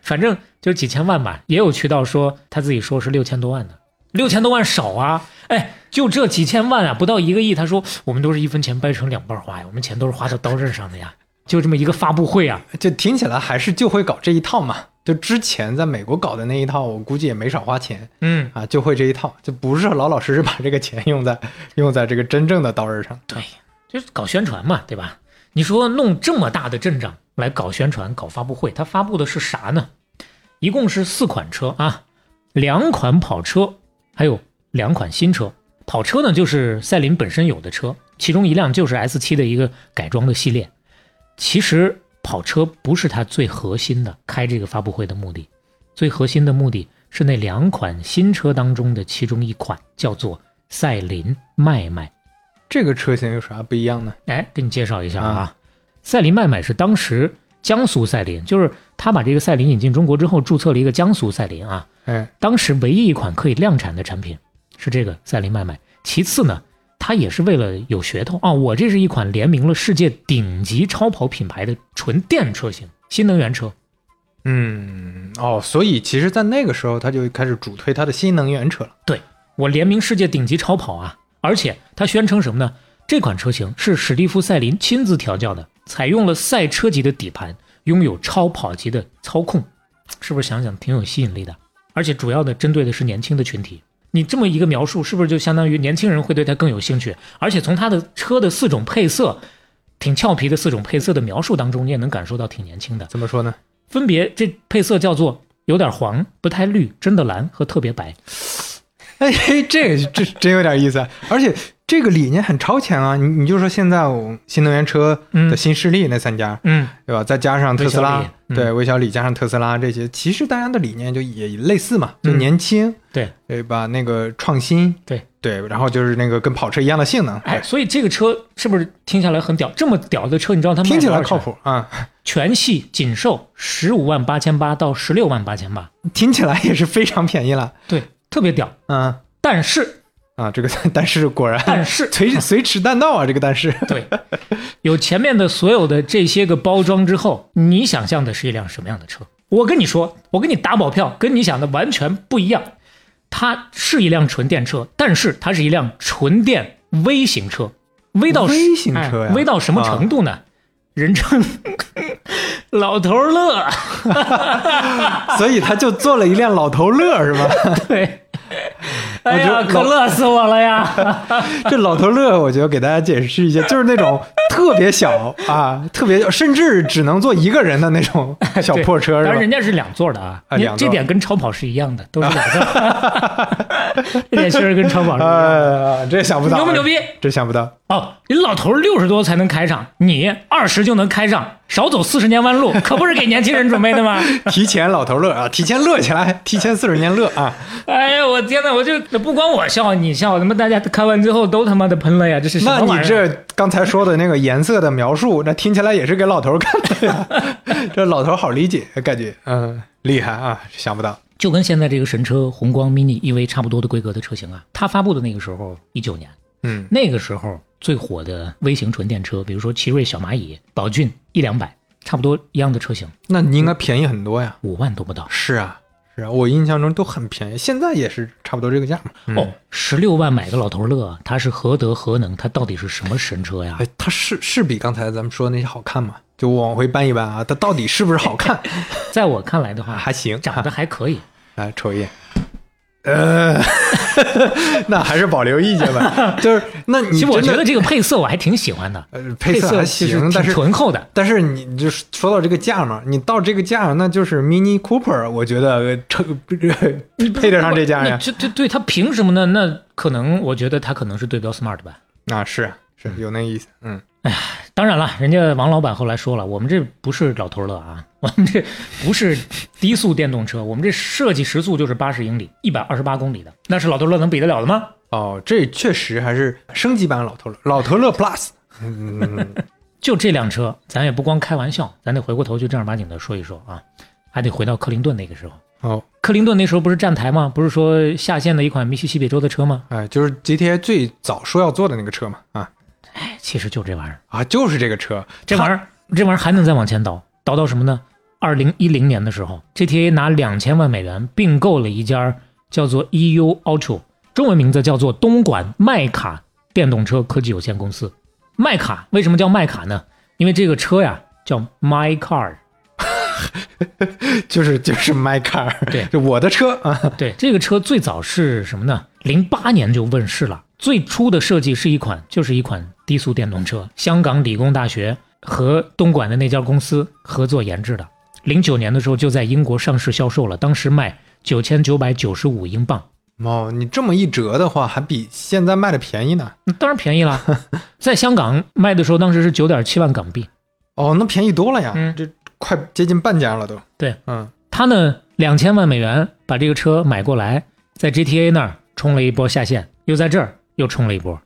反正就几千万吧，也有渠道说他自己说是六千多万的，六千多万少啊！哎，就这几千万啊，不到一个亿。他说我们都是一分钱掰成两半花呀，我们钱都是花到刀刃上的呀。就这么一个发布会啊，就听起来还是就会搞这一套嘛。就之前在美国搞的那一套，我估计也没少花钱嗯，啊，就会这一套，就不是老老实实把这个钱用在 用在这个真正的刀刃上。对，就是搞宣传嘛，对吧？你说弄这么大的阵仗来搞宣传、搞发布会，他发布的是啥呢？一共是四款车啊，两款跑车，还有两款新车。跑车呢，就是赛麟本身有的车，其中一辆就是 S 7的一个改装的系列。其实跑车不是它最核心的开这个发布会的目的，最核心的目的是那两款新车当中的其中一款，叫做赛麟麦麦。这个车型有啥不一样呢？哎，给你介绍一下啊，赛麟麦麦是当时江苏赛麟，就是他把这个赛麟引进中国之后，注册了一个江苏赛麟啊。哎，当时唯一一款可以量产的产品是这个赛琳麦麦。其次呢，它也是为了有噱头啊，我这是一款联名了世界顶级超跑品牌的纯电车型，新能源车。嗯，哦，所以其实，在那个时候，他就开始主推他的新能源车了。对我联名世界顶级超跑啊！而且他宣称什么呢？这款车型是史蒂夫·赛麟亲自调教的，采用了赛车级的底盘，拥有超跑级的操控，是不是想想挺有吸引力的？而且主要的针对的是年轻的群体。你这么一个描述，是不是就相当于年轻人会对它更有兴趣？而且从它的车的四种配色，挺俏皮的四种配色的描述当中，你也能感受到挺年轻的。怎么说呢？分别这配色叫做有点黄、不太绿、真的蓝和特别白。哎，这个这真有点意思啊，而且这个理念很超前啊！你你就说现在我新能源车的新势力那三家，嗯，对吧？再加上特斯拉对，微小李加上特斯拉这些，其实大家的理念就也类似嘛，就嗯年轻，对对吧？那个创新，对对，然后就是那个跟跑车一样的性能，哎，所以这个车是不是听下来很屌？这么屌的车，你知道它卖听起来？靠谱啊，全系仅售十五万八千八到十六万八千八，听起来也是非常便宜了，对，特别屌。嗯但是，啊，这个但是果然但是，随随驰弹道啊，这个但是，对，有前面的所有的这些个包装之后，你想象的是一辆什么样的车？我跟你说，我跟你打保票，跟你想的完全不一样。它是一辆纯电车，但是它是一辆纯电微型车，微到微型车呀哎微到什么程度呢？人称老头乐，所以他就做了一辆老头乐是吧？对，哎呀，可乐死我了呀！这老头乐，我觉得给大家解释一下，就是那种特别小啊，特别甚至只能坐一个人的那种 小破车当然人？家是两座的啊，这点跟超跑是一样的，都是两座。这点确实跟超跑是一样的。哎，这想不到，牛不牛逼？这想不到。哦，你老头六十多才能开上，你二十就能开上，少走四十年弯路，可不是给年轻人准备的吗？提前老头乐啊，提前乐起来，提前四十年乐啊！哎呀，我天哪，我就不光我笑，你笑，他妈大家看完之后都他妈的喷了呀！这是什么那？你这刚才说的那个颜色的描述，那听起来也是给老头看的呀。这老头好理解，感觉嗯厉害啊，想不到。就跟现在这个神车红光 mini EV 差不多的规格的车型啊，它发布的那个时候一九年，嗯，那个时候最火的微型纯电车，比如说奇瑞小蚂蚁、宝骏一两百，差不多一样的车型，那你应该便宜很多呀。五万都不到。是啊，是啊，我印象中都很便宜，现在也是差不多这个价嘛。嗯哦，十六万买个老头乐，它是何德何能？它到底是什么神车呀？哎，它是是比刚才咱们说的那些好看吗？就往回搬一搬啊，它到底是不是好看？在我看来的话，还行，长得还可以。来 瞅一眼。呃，那还是保留意见吧。就是，那你其实我觉得这个配色我还挺喜欢的，呃配色还行，但是醇厚的。但是你你就说到这个价嘛，你到这个价，那就是 Mini Cooper，我觉得呃成配得上这价那呀。这这对他凭什么呢？那可能我觉得他可能是对标 Smart 吧。那，是啊是有那意思，嗯，当然了，人家王老板后来说了，我们这不是老头乐啊，我们这不是低速电动车，我们这设计时速就是八十英里，一百二十八公里的，那是老头乐能比得了的吗？哦，这确实还是升级版老头乐，老头乐 Plus，嗯，就这辆车，咱也不光开玩笑，咱得回过头去正儿八经的说一说啊，还得回到克林顿那个时候。哦，克林顿那时候不是站台吗？不是说下线的一款密西西比州的车吗？哎，就是 GTA 最早说要做的那个车嘛，啊哎，其实就这玩意儿，啊，就是这个车，这玩意儿，这玩意儿还能再往前倒，倒到什么呢？二零一零年的时候，GTA 拿两千万美元并购了一家叫做 EU Auto，中文名字叫做东莞麦卡电动车科技有限公司。麦卡为什么叫麦卡呢？因为这个车呀叫 My Car。就是就是 My Car，对 就我的车啊，对，这个车最早是什么呢？零八年就问世了。最初的设计是一款，就是一款低速电动车，香港理工大学和东莞的那家公司合作研制的。零九年的时候就在英国上市销售了，当时卖九千九百九十五英镑，哦，你这么一折的话，还比现在卖的便宜呢。嗯当然便宜了。在香港卖的时候，当时是九点七万港币。哦，那便宜多了呀，嗯这快接近半价了都。对，嗯，他呢两千万美元把这个车买过来，在 GTA 那儿冲了一波下线，又在这儿又冲了一波。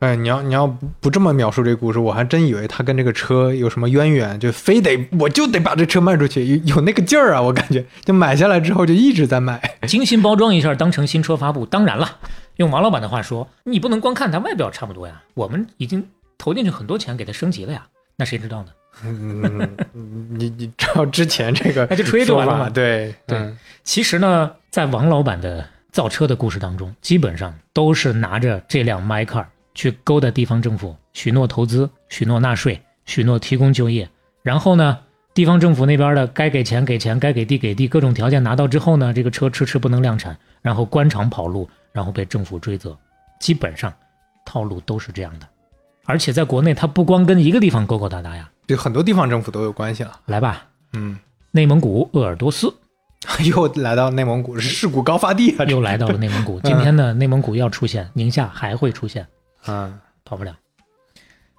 哎，你要你要不不这么描述这个故事，我还真以为他跟这个车有什么渊源，就非得我就得把这车卖出去，有有那个劲儿啊！我感觉就买下来之后就一直在卖。精心包装一下，当成新车发布。当然了，用王老板的话说，你不能光看它外表差不多呀，我们已经投进去很多钱给它升级了呀。那谁知道呢？嗯，你你知道之前这个那就吹就完了嘛对对嗯其实呢，在王老板的造车的故事当中，基本上都是拿着这辆 My Car 去勾搭地方政府，许诺投资，许诺纳税，许诺提供就业。然后呢，地方政府那边的该给钱给钱，该给地给地，各种条件拿到之后呢，这个车迟迟不能量产，然后官场跑路，然后被政府追责。基本上套路都是这样的。而且在国内，它不光跟一个地方勾勾搭搭呀，对很多地方政府都有关系了。来吧，嗯，内蒙古鄂尔多斯 又来到内蒙古，是事故高发地啊！又来到了内蒙古。今天呢，内蒙古要出现，宁夏还会出现，嗯跑不了。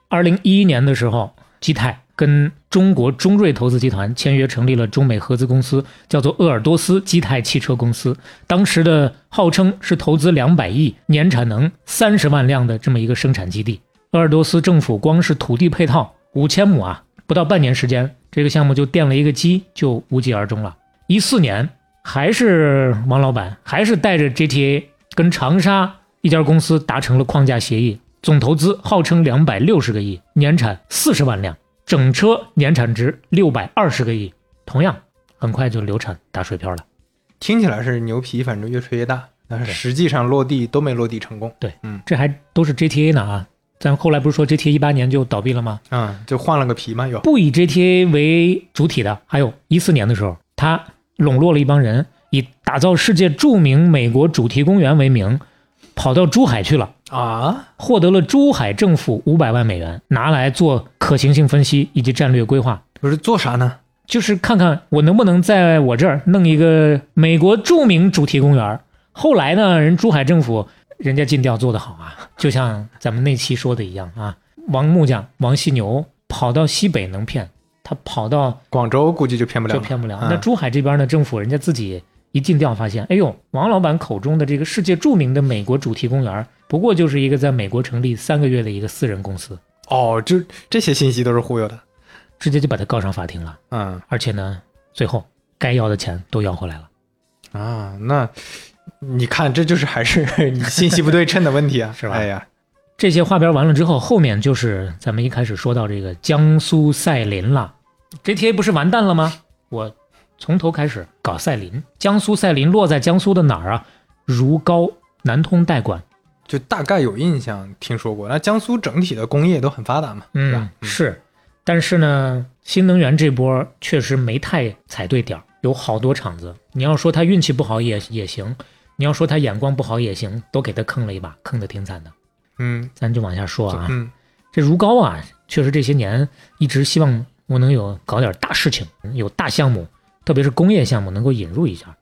二零一一年的时候，基泰跟中国中瑞投资集团签约成立了中美合资公司，叫做鄂尔多斯基泰汽车公司。当时的号称是投资两百亿、年产能三十万辆的这么一个生产基地。鄂尔多斯政府光是土地配套五千亩啊，不到半年时间，这个项目就垫了一个基，就无疾而终了。一四年，还是王老板，还是带着 GTA 跟长沙一家公司达成了框架协议，总投资号称两百六十个亿，年产四十万辆，整车年产值六百二十个亿，同样很快就流产打水漂了。听起来是牛皮，反正越吹越大，但是实际上落地都没落地成功。对，嗯这还都是 GTA 呢啊！咱后来不是说 GTA 一八年就倒闭了吗？嗯，就换了个皮嘛，又。不以 GTA 为主体的，还有一四年的时候，他笼络了一帮人，以打造世界著名美国主题公园为名，跑到珠海去了。啊，获得了珠海政府五百万美元，拿来做可行性分析以及战略规划，不是做啥呢？就是看看我能不能在我这儿弄一个美国著名主题公园。后来呢，人珠海政府人家尽调做得好啊，就像咱们那期说的一样啊，王木匠、王犀牛跑到西北能骗，他跑到广州估计就骗不了了，就骗不了。嗯那珠海这边呢，政府人家自己一尽调发现，哎呦，王老板口中的这个世界著名的美国主题公园，不过就是一个在美国成立三个月的一个私人公司，哦，就这些信息都是忽悠的。直接就把他告上法庭了。嗯而且呢，最后该要的钱都要回来了。啊，那你看，这就是还是 你信息不对称的问题啊，是吧哎呀，这些画边完了之后，后面就是咱们一开始说到这个江苏赛麟了。GTA 不是完蛋了吗？我从头开始搞赛麟。江苏赛麟落在江苏的哪儿啊？如皋、南通代管。就大概有印象听说过。那江苏整体的工业都很发达嘛，嗯，？是。但是呢，新能源这波确实没太踩对点儿，有好多厂子。你要说他运气不好也也行，你要说他眼光不好也行，都给他坑了一把，坑的挺惨的。嗯咱就往下说啊。嗯这如皋啊，确实这些年一直希望我能有搞点大事情，有大项目，特别是工业项目能够引入一下。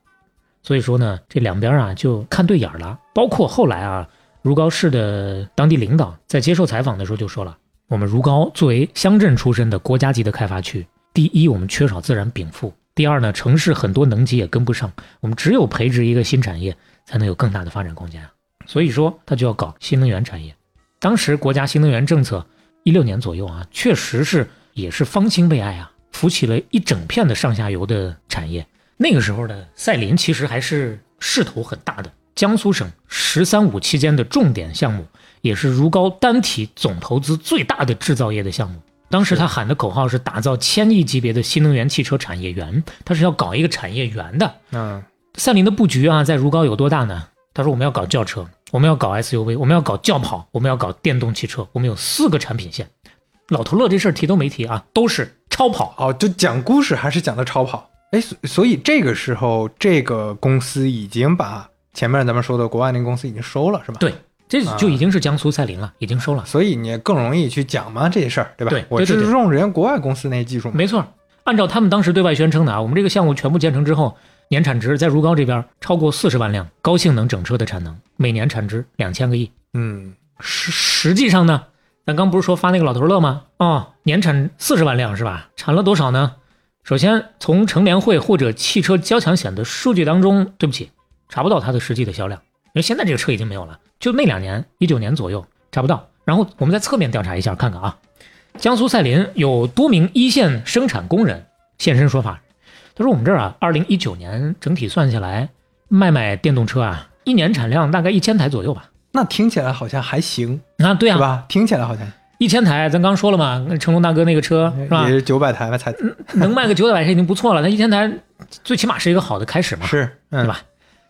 所以说呢，这两边啊就看对眼了。包括后来啊，如皋市的当地领导在接受采访的时候就说了，我们如皋作为乡镇出身的国家级的开发区，第一我们缺少自然禀赋，第二呢，城市很多能级也跟不上，我们只有培植一个新产业，才能有更大的发展空间啊。所以说，他就要搞新能源产业。当时国家新能源政策一六年左右啊，确实是也是方兴未艾啊，扶起了一整片的上下游的产业。那个时候的赛麟其实还是势头很大的，江苏省“十三五”期间的重点项目，也是如皋单体总投资最大的制造业的项目。当时他喊的口号是打造千亿级别的新能源汽车产业园，他是要搞一个产业园的。嗯赛麟的布局啊，在如皋有多大呢？他说我们要搞轿车，我们要搞 SUV，我们要搞轿跑，我们要搞电动汽车，我们有四个产品线。老头乐这事儿提都没提啊，都是超跑。哦，就讲故事还是讲的超跑？哎，所所以这个时候这个公司已经把前面咱们说的国外那个公司已经收了，是吧？对，这啊就已经是江苏赛麟了，已经收了。所以你更容易去讲嘛这些事儿，对吧？我对对对对是用人家国外公司那些技术嘛。没错，按照他们当时对外宣称的啊，我们这个项目全部建成之后，年产值在如皋这边超过四十万辆高性能整车的产能，每年产值两千个亿。嗯实实际上呢，咱刚不是说发那个老头乐吗？哦，年产四十万辆是吧？产了多少呢？首先从乘联会或者汽车交强险的数据当中，对不起，查不到它的实际的销量，因为现在这个车已经没有了，就那两年，一九年左右查不到。然后我们在侧面调查一下，看看啊，江苏赛麟有多名一线生产工人现身说法，他说我们这儿啊，二零一九年整体算下来，卖卖电动车啊，一年产量大概一千台左右吧。那听起来好像还行，啊，对啊，是吧？听起来好像一千台，咱刚说了嘛，那成龙大哥那个车是吧也？是九百台吧，才能卖个九百台已经不错了，那一千台最起码是一个好的开始嘛，是，嗯对？吧？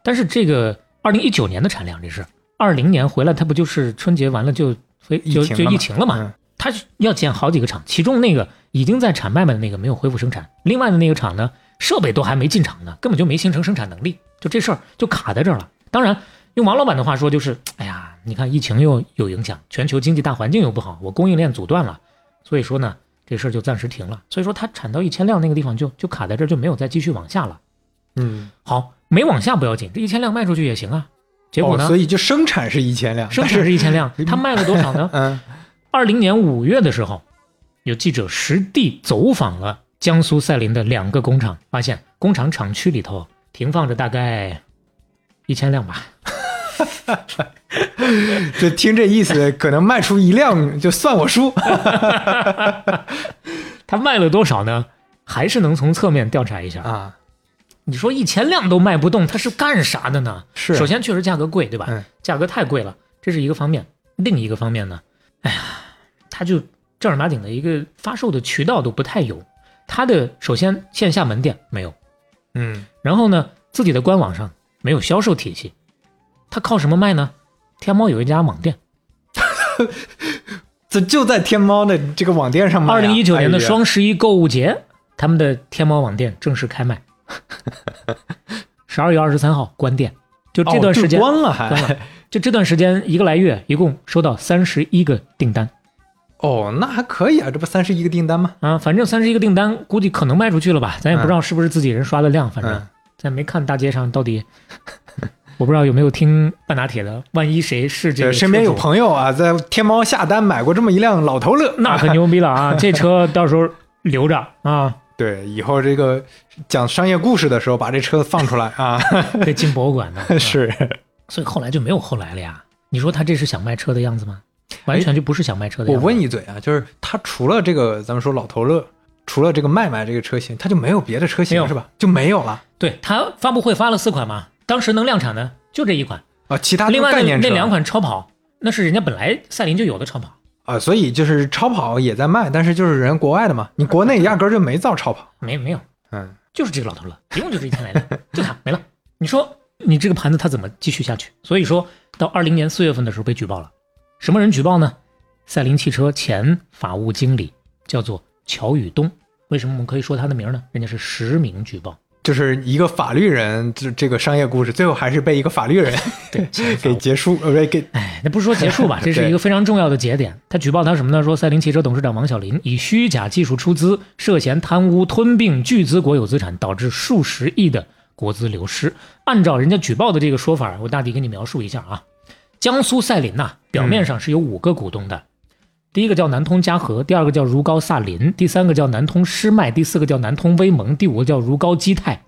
但是这个二零一九年的产量，这是二零年回来，他不就是春节完了就非就就疫情了嘛？嗯它要建好几个厂，其中那个已经在产卖卖的那个没有恢复生产，另外的那个厂呢，设备都还没进厂呢，根本就没形成生产能力，就这事儿就卡在这儿了。当然，用王老板的话说，就是哎呀，你看疫情又有影响，全球经济大环境又不好，我供应链阻断了，所以说呢，这事儿就暂时停了。所以说它产到一千辆那个地方就就卡在这儿，就没有再继续往下了。嗯，好，没往下不要紧，这一千辆卖出去也行啊。结果呢，哦所以就生产是一千辆，生产是一千辆，它卖了多少呢？嗯二零年五月的时候，有记者实地走访了江苏赛林的两个工厂，发现工厂厂区里头停放着大概一千辆吧。就听这意思，可能卖出一辆就算我输。他卖了多少呢？还是能从侧面调查一下。啊，你说一千辆都卖不动，它是干啥的呢？是首先确实价格贵，对吧？嗯价格太贵了，这是一个方面。另一个方面呢，哎呀，它就正儿八经的一个发售的渠道都不太有。它的首先线下门店没有，嗯，然后呢，自己的官网上没有销售体系，它靠什么卖呢？天猫有一家网店，这就在天猫的这个网店上卖啊。二零一九年的双十一购物节，他们的天猫网店正式开卖，十二月二十三号关店。就这段时间，哦关了还关了就这段时间一个来月，一共收到三十一个订单哦，那还可以啊，这不三十一个订单吗？啊，反正三十一个订单，估计可能卖出去了吧，咱也不知道是不是自己人刷的量，反正嗯咱没看大街上到底，我不知道有没有听半打铁的，万一谁是这这个身边有朋友啊，在天猫下单买过这么一辆老头乐，那可 牛逼了啊！这车到时候留着啊，对，以后这个讲商业故事的时候，把这车放出来啊，可以进博物馆的。是，所以后来就没有后来了呀。你说他这是想卖车的样子吗？完全就不是想卖车的我样子。我问一嘴啊，就是他除了这个，咱们说老头乐，除了这个麦麦这个车型，他就没有别的车型是吧？就没有了对他发布会发了四款嘛，当时能量产的就这一款，啊，其他都另外那那两款超跑，那是人家本来赛麟就有的超跑，啊，所以就是超跑也在卖，但是就是人国外的嘛，你国内压根儿就没造超跑，没没有，嗯，就是这个老头了，一共就这一天来的，就他没了。你说你这个盘子他怎么继续下去？所以说到二零年四月份的时候被举报了，什么人举报呢？赛麟汽车前法务经理叫做乔宇东。为什么我们可以说他的名呢？人家是实名举报，就是一个法律人，这这个商业故事，最后还是被一个法律人 对，给结束，呃，给哎，那不是说结束吧？这是一个非常重要的节点。他举报他什么呢？说赛麟汽车董事长王小林以虚假技术出资，涉嫌贪污吞并巨资国有资产，导致数十亿的国资流失。按照人家举报的这个说法，我大体给你描述一下啊。江苏赛麟呐、表面上是有五个股东的，第一个叫南通嘉禾，第二个叫如皋萨林，第三个叫南通诗迈，第四个叫南通威盟，第五个叫如皋基泰。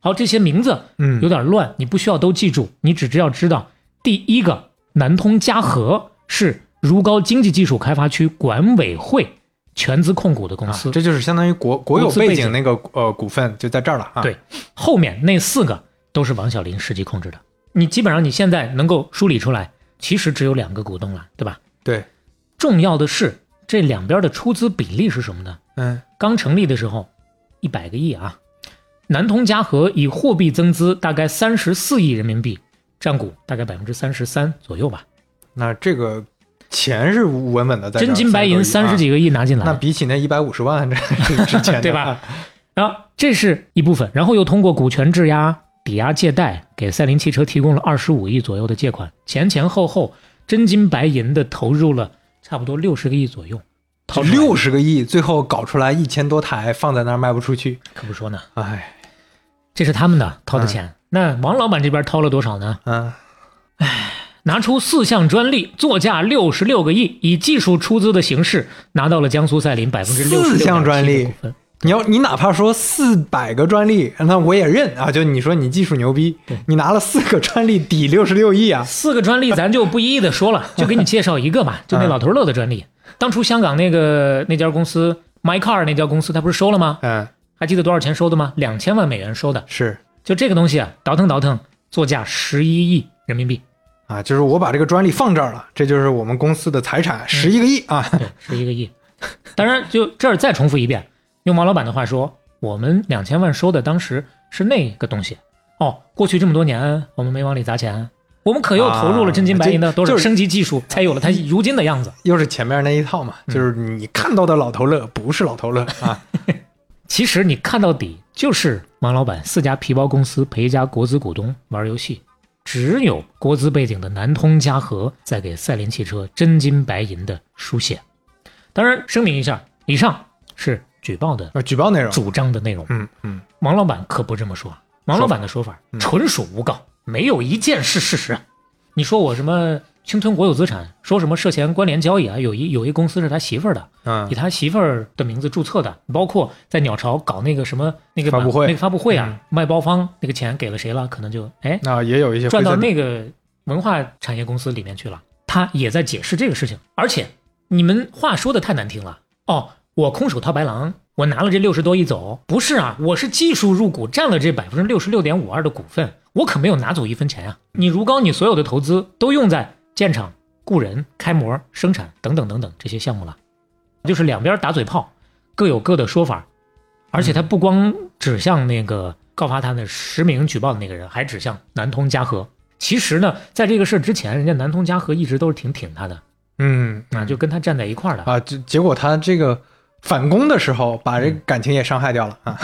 好，这些名字嗯有点乱，你不需要都记住，你只知要知道第一个南通嘉禾是如皋经济技术开发区管委会全资控股的公啊司，这就是相当于国国有背景背景那个呃股份就在这儿了啊，对后面那四个都是王小林实际控制的。你基本上你现在能够梳理出来，其实只有两个股东了，对吧？对，重要的是这两边的出资比例是什么呢？嗯刚成立的时候，一百个亿啊，南通嘉禾以货币增资大概三十四亿人民币，占股大概百分之三十三左右吧。那这个钱是稳稳的在，真金白银三十啊几个亿拿进来，那比起那一百五十万这是值钱，对吧？然后这是一部分，然后又通过股权质押、抵押借贷，给赛麟汽车提供了二十五亿左右的借款，前前后后真金白银的投入了差不多六十个亿左右，掏六十个亿，最后搞出来一千多台放在那儿卖不出去，可不说呢，哎，这是他们的掏的钱。那王老板这边掏了多少呢？嗯，哎拿出四项专利，作价六十六个亿，以技术出资的形式拿到了江苏赛麟百分之六十四项专利。股份。你要你哪怕说四百个专利，那我也认啊。就你说你技术牛逼对，你拿了四个专利抵六十六亿啊，四个专利 咱就不一一的说了，就给你介绍一个吧，就那老头乐的专利。当初香港那个那家公司 MyCar 那家公司，他不是收了吗？嗯，还记得多少钱收的吗？两千万美元收的。是就这个东西啊，倒腾倒腾，作价十一亿人民币，啊，就是我把这个专利放这儿了，这就是我们公司的财产，十一个亿啊，对，十一个亿。当然，就这儿再重复一遍，用王老板的话说，我们两千万收的当时是那个东西。哦，过去这么多年，我们没往里砸钱，我们可又投入了真金白银的啊这就是升级技术，才有了它如今的样子。又是前面那一套嘛，嗯就是你看到的老头乐不是老头乐 啊，其实你看到底就是王老板四家皮包公司陪一家国资股东玩游戏，只有国资背景的南通嘉禾在给赛麟汽车真金白银的输血。当然，声明一下，以上是举报的啊举报内容，主张的内容。嗯嗯，王老板可不这么说，王老板的说法嗯纯属诬告，没有一件是事实。你说我什么侵吞国有资产，说什么涉嫌关联交易啊？有一有一公司是他媳妇儿的，嗯以他媳妇儿的名字注册的，包括在鸟巢搞那个什么那个发布会那个发布会啊，嗯卖包方那个钱给了谁了？可能就哎那也有一些赚到那个文化产业公司里面去了。他也在解释这个事情，而且你们话说的太难听了哦，我空手套白狼，我拿了这六十多亿走，不是啊，我是技术入股占了这百分之六十六点五二的股份，我可没有拿走一分钱啊！你如高，你所有的投资都用在建厂、雇人、开模、生产等等等等这些项目了，就是两边打嘴炮，各有各的说法，而且他不光指向那个告发他的实名举报的那个人，还指向南通嘉禾。其实呢，在这个事儿之前，人家南通嘉禾一直都是挺挺他的嗯啊，就跟他站在一块儿的。啊，结结果他这个反攻的时候，把这嗯感情也伤害掉了啊，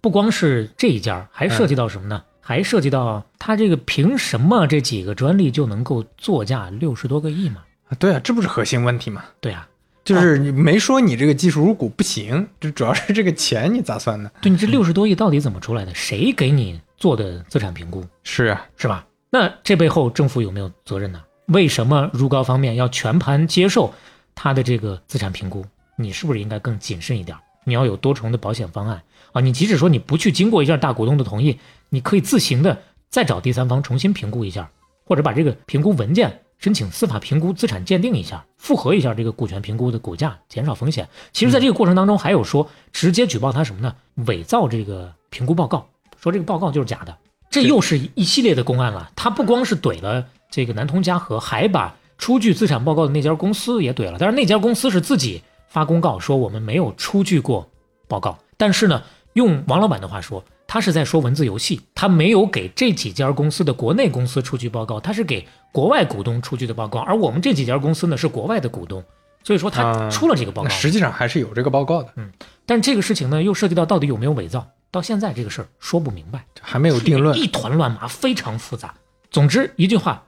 不光是这一家，还涉及到什么呢？还涉及到他这个凭什么这几个专利就能够作价六十多个亿嘛？对啊，这不是核心问题吗？对啊，就是你没说你这个技术入股不行，这主要是这个钱你咋算的？对你这六十多亿到底怎么出来的？谁给你做的资产评估？是啊，是吧？那这背后政府有没有责任呢？为什么如皋方面要全盘接受他的这个资产评估？你是不是应该更谨慎一点？你要有多重的保险方案啊！你即使说你不去经过一下大股东的同意，你可以自行的再找第三方重新评估一下，或者把这个评估文件申请司法评估、资产鉴定一下，复核一下这个股权评估的股价，减少风险。其实，在这个过程当中，还有说直接举报他什么呢？伪造这个评估报告，说这个报告就是假的，这又是一系列的公案了。他不光是怼了这个南通嘉禾，还把出具资产报告的那家公司也怼了。但是那家公司是自己。发公告说我们没有出具过报告，但是呢，用王老板的话说，他是在说文字游戏，他没有给这几家公司的国内公司出具报告，他是给国外股东出具的报告，而我们这几家公司呢是国外的股东，所以说他出了这个报告，实际上还是有这个报告的，嗯，但这个事情呢又涉及到到底有没有伪造，到现在这个事儿说不明白，还没有定论，一团乱麻，非常复杂。总之一句话，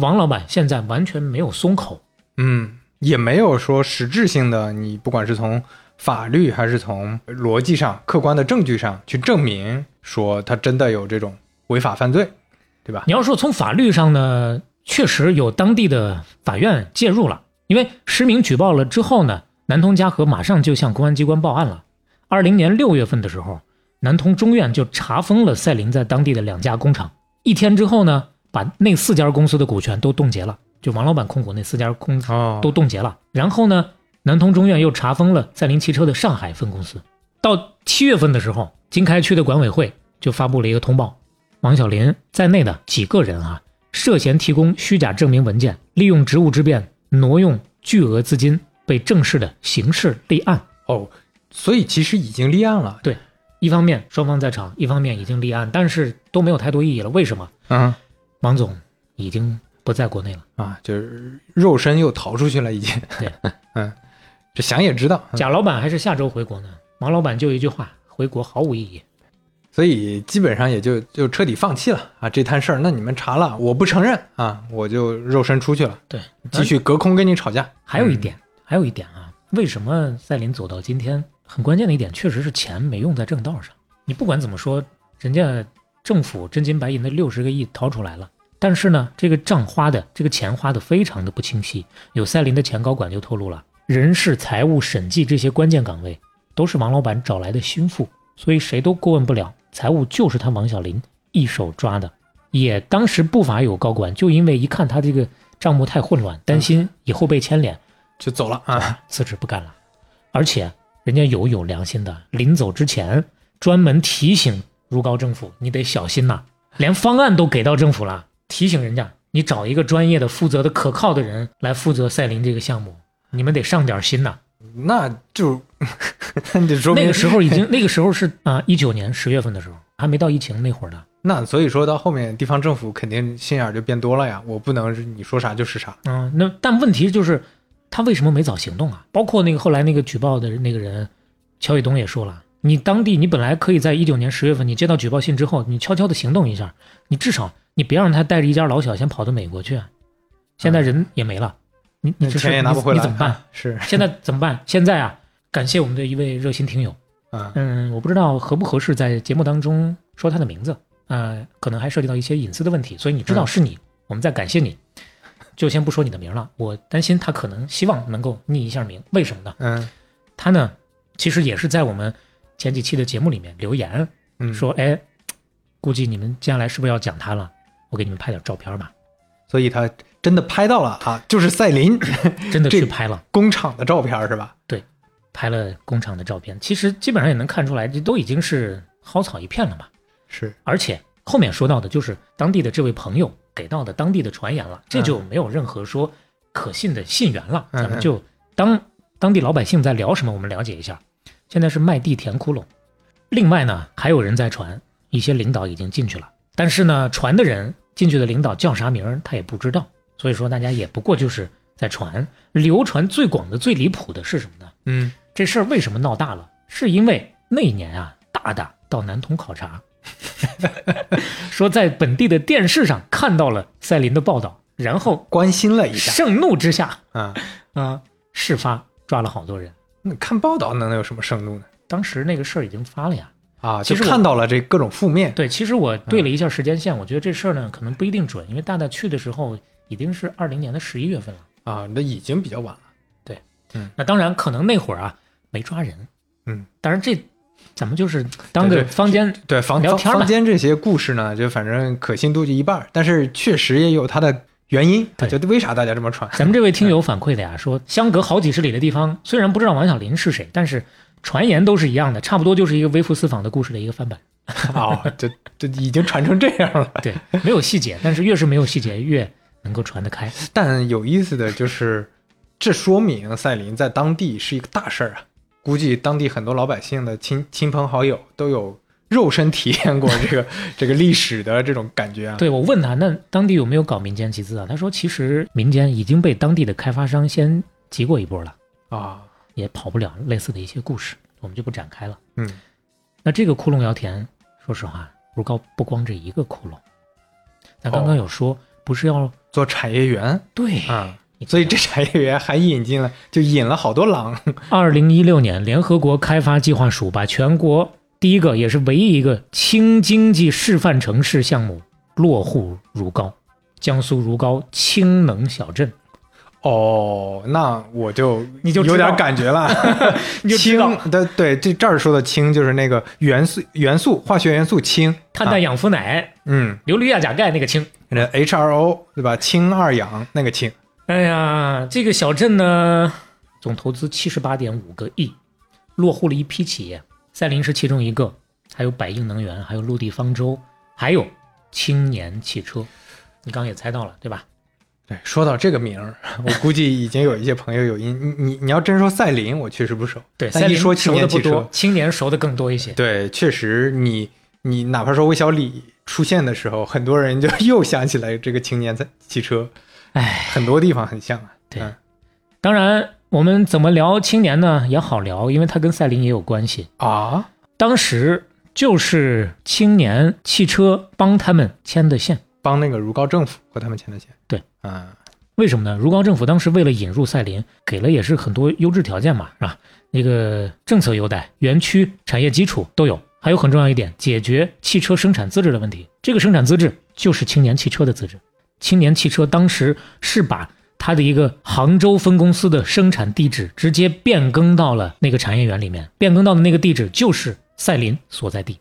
王老板现在完全没有松口，嗯。也没有说实质性的，你不管是从法律还是从逻辑上、客观的证据上去证明说他真的有这种违法犯罪，对吧？你要说从法律上呢，确实有当地的法院介入了，因为实名举报了之后呢，南通嘉禾马上就向公安机关报案了。二零年六月份的时候，南通中院就查封了赛琳在当地的两家工厂，一天之后呢，把那四家公司的股权都冻结了。就王老板控股那四家公司都冻结了，然后呢，南通中院又查封了赛麟汽车的上海分公司。到七月份的时候，经开区的管委会就发布了一个通报，王小林在内的几个人啊，涉嫌提供虚假证明文件，利用职务之便挪用巨额资金，被正式的刑事立案。哦，所以其实已经立案了。对，一方面双方在场，一方面已经立案，但是都没有太多意义了。为什么？嗯，王总已经。不在国内了啊，就是肉身又逃出去了，已经。对，嗯，这想也知道，贾老板还是下周回国呢。王老板就一句话，回国毫无意义，所以基本上也就就彻底放弃了啊这摊事儿。那你们查了，我不承认啊，我就肉身出去了。对，继续隔空跟你吵架。还有一点，还有一点啊，为什么赛琳走到今天，很关键的一点，确实是钱没用在正道上。你不管怎么说，人家政府真金白银的六十个亿掏出来了。但是呢，这个账花的这个钱花的非常的不清晰。有赛琳的前高管就透露了，人事、财务、审计这些关键岗位都是王老板找来的心腹，所以谁都过问不了。财务就是他王小林一手抓的，也当时不乏有高管就因为一看他这个账目太混乱，担心以后被牵连，就走了啊，辞职不干了。而且人家有有良心的，临走之前专门提醒如皋政府，你得小心呐，连方案都给到政府了。提醒人家，你找一个专业的、负责的、可靠的人来负责赛琳这个项目，你们得上点心呐。那就 那得说那个时候已经，那个时候是啊，一九年十月份的时候，还没到疫情那会儿呢。那所以说到后面，地方政府肯定心眼就变多了呀。我不能你说啥就是啥。嗯，那但问题就是，他为什么没早行动啊？包括那个后来那个举报的那个人，乔宇东也说了，你当地你本来可以在一九年十月份你接到举报信之后，你悄悄的行动一下，你至少。你别让他带着一家老小先跑到美国去，现在人也没了，你你钱也拿不回来，你怎么办？是现在怎么办？现在啊，感谢我们的一位热心听友，嗯，我不知道合不合适在节目当中说他的名字，呃，可能还涉及到一些隐私的问题，所以你知道是你，我们在感谢你，就先不说你的名了，我担心他可能希望能够匿一下名，为什么呢？嗯，他呢，其实也是在我们前几期的节目里面留言，说，哎，估计你们接下来是不是要讲他了？我给你们拍点照片吧，所以他真的拍到了啊，就是赛琳 真的去拍了工厂的照片是吧？对，拍了工厂的照片，其实基本上也能看出来，这都已经是蒿草一片了嘛。是，而且后面说到的就是当地的这位朋友给到的当地的传言了，这就没有任何说可信的信源了。咱们就当当地老百姓在聊什么，我们了解一下。现在是卖地填窟窿，另外呢，还有人在传，一些领导已经进去了。但是呢，传的人进去的领导叫啥名儿他也不知道，所以说大家也不过就是在传。流传最广的、最离谱的是什么呢？嗯，这事儿为什么闹大了？是因为那一年啊，大大到南通考察，说在本地的电视上看到了赛琳的报道，然后关心了一下，盛怒之下，啊啊，事发抓了好多人。你看报道能有什么盛怒呢？当时那个事儿已经发了呀。啊，其实看到了这各种负面。对，其实我对了一下时间线，我觉得这事儿呢可能不一定准，因为大大去的时候已经是二零年的十一月份了。啊，那已经比较晚了。对，嗯，那当然可能那会儿啊没抓人，嗯，当然这咱们就是当个坊间对坊坊聊天嘛坊间这些故事呢，就反正可信度就一半儿，但是确实也有它的原因，啊对就为啥大家这么传？咱们这位听 友反馈的呀，说相隔好几十里的地方，虽然不知道王小林是谁，但是传言都是一样的，差不多就是一个微服私访的故事的一个翻版。哦，这这已经传成这样了。对，没有细节，但是越是没有细节，越能够传得开。但有意思的就是，这说明赛琳在当地是一个大事儿啊。估计当地很多老百姓的亲亲朋好友都有肉身体验过这个 这个历史的这种感觉啊。对我问他，那当地有没有搞民间集资啊？他说，其实民间已经被当地的开发商先集过一波了，啊，也跑不了类似的一些故事，我们就不展开了。嗯，那这个窟窿窑田，说实话，如高不光这一个窟窿，咱刚刚有说，不是要做产业园对啊，你所以这产业园还引进了，就引了好多狼。二零一六年，联合国开发计划署把全国第一个也是唯一一个轻经济示范城市项目落户如皋，江苏如皋氢能小镇。哦，那我就你就有点感觉了。氢的对，这这儿说的氢就是那个元素元素化学元素氢，啊碳氮氧氟氖、嗯，硫氯亚钾钙那个氢。那 H2O 对吧？氢二氧那个氢，哎呀，这个小镇呢，总投资七十八点五个亿，落户了一批企业，赛麟是其中一个，还有百应能源，还有陆地方舟，还有青年汽车。你刚刚也猜到了，对吧？对，说到这个名儿，我估计已经有一些朋友有印。你你你要真说赛麟，我确实不熟。对，赛麟但一说青年汽车青年熟的更多一些。对，确实你你哪怕说魏小李出现的时候，很多人就 又想起来这个青年在汽车，哎，很多地方很像啊。对嗯当然我们怎么聊青年呢？也好聊，因为它跟赛麟也有关系。啊，当时就是青年汽车帮他们牵的线。帮那个如皋政府和他们牵的线。对，啊，为什么呢？如皋政府当时为了引入赛麟，给了也是很多优质条件嘛，是吧？那个政策优待、园区、产业基础都有，还有很重要一点，解决汽车生产资质的问题。这个生产资质就是青年汽车的资质。青年汽车当时是把它的一个杭州分公司的生产地址直接变更到了那个产业园里面，变更到的那个地址就是赛林所在地。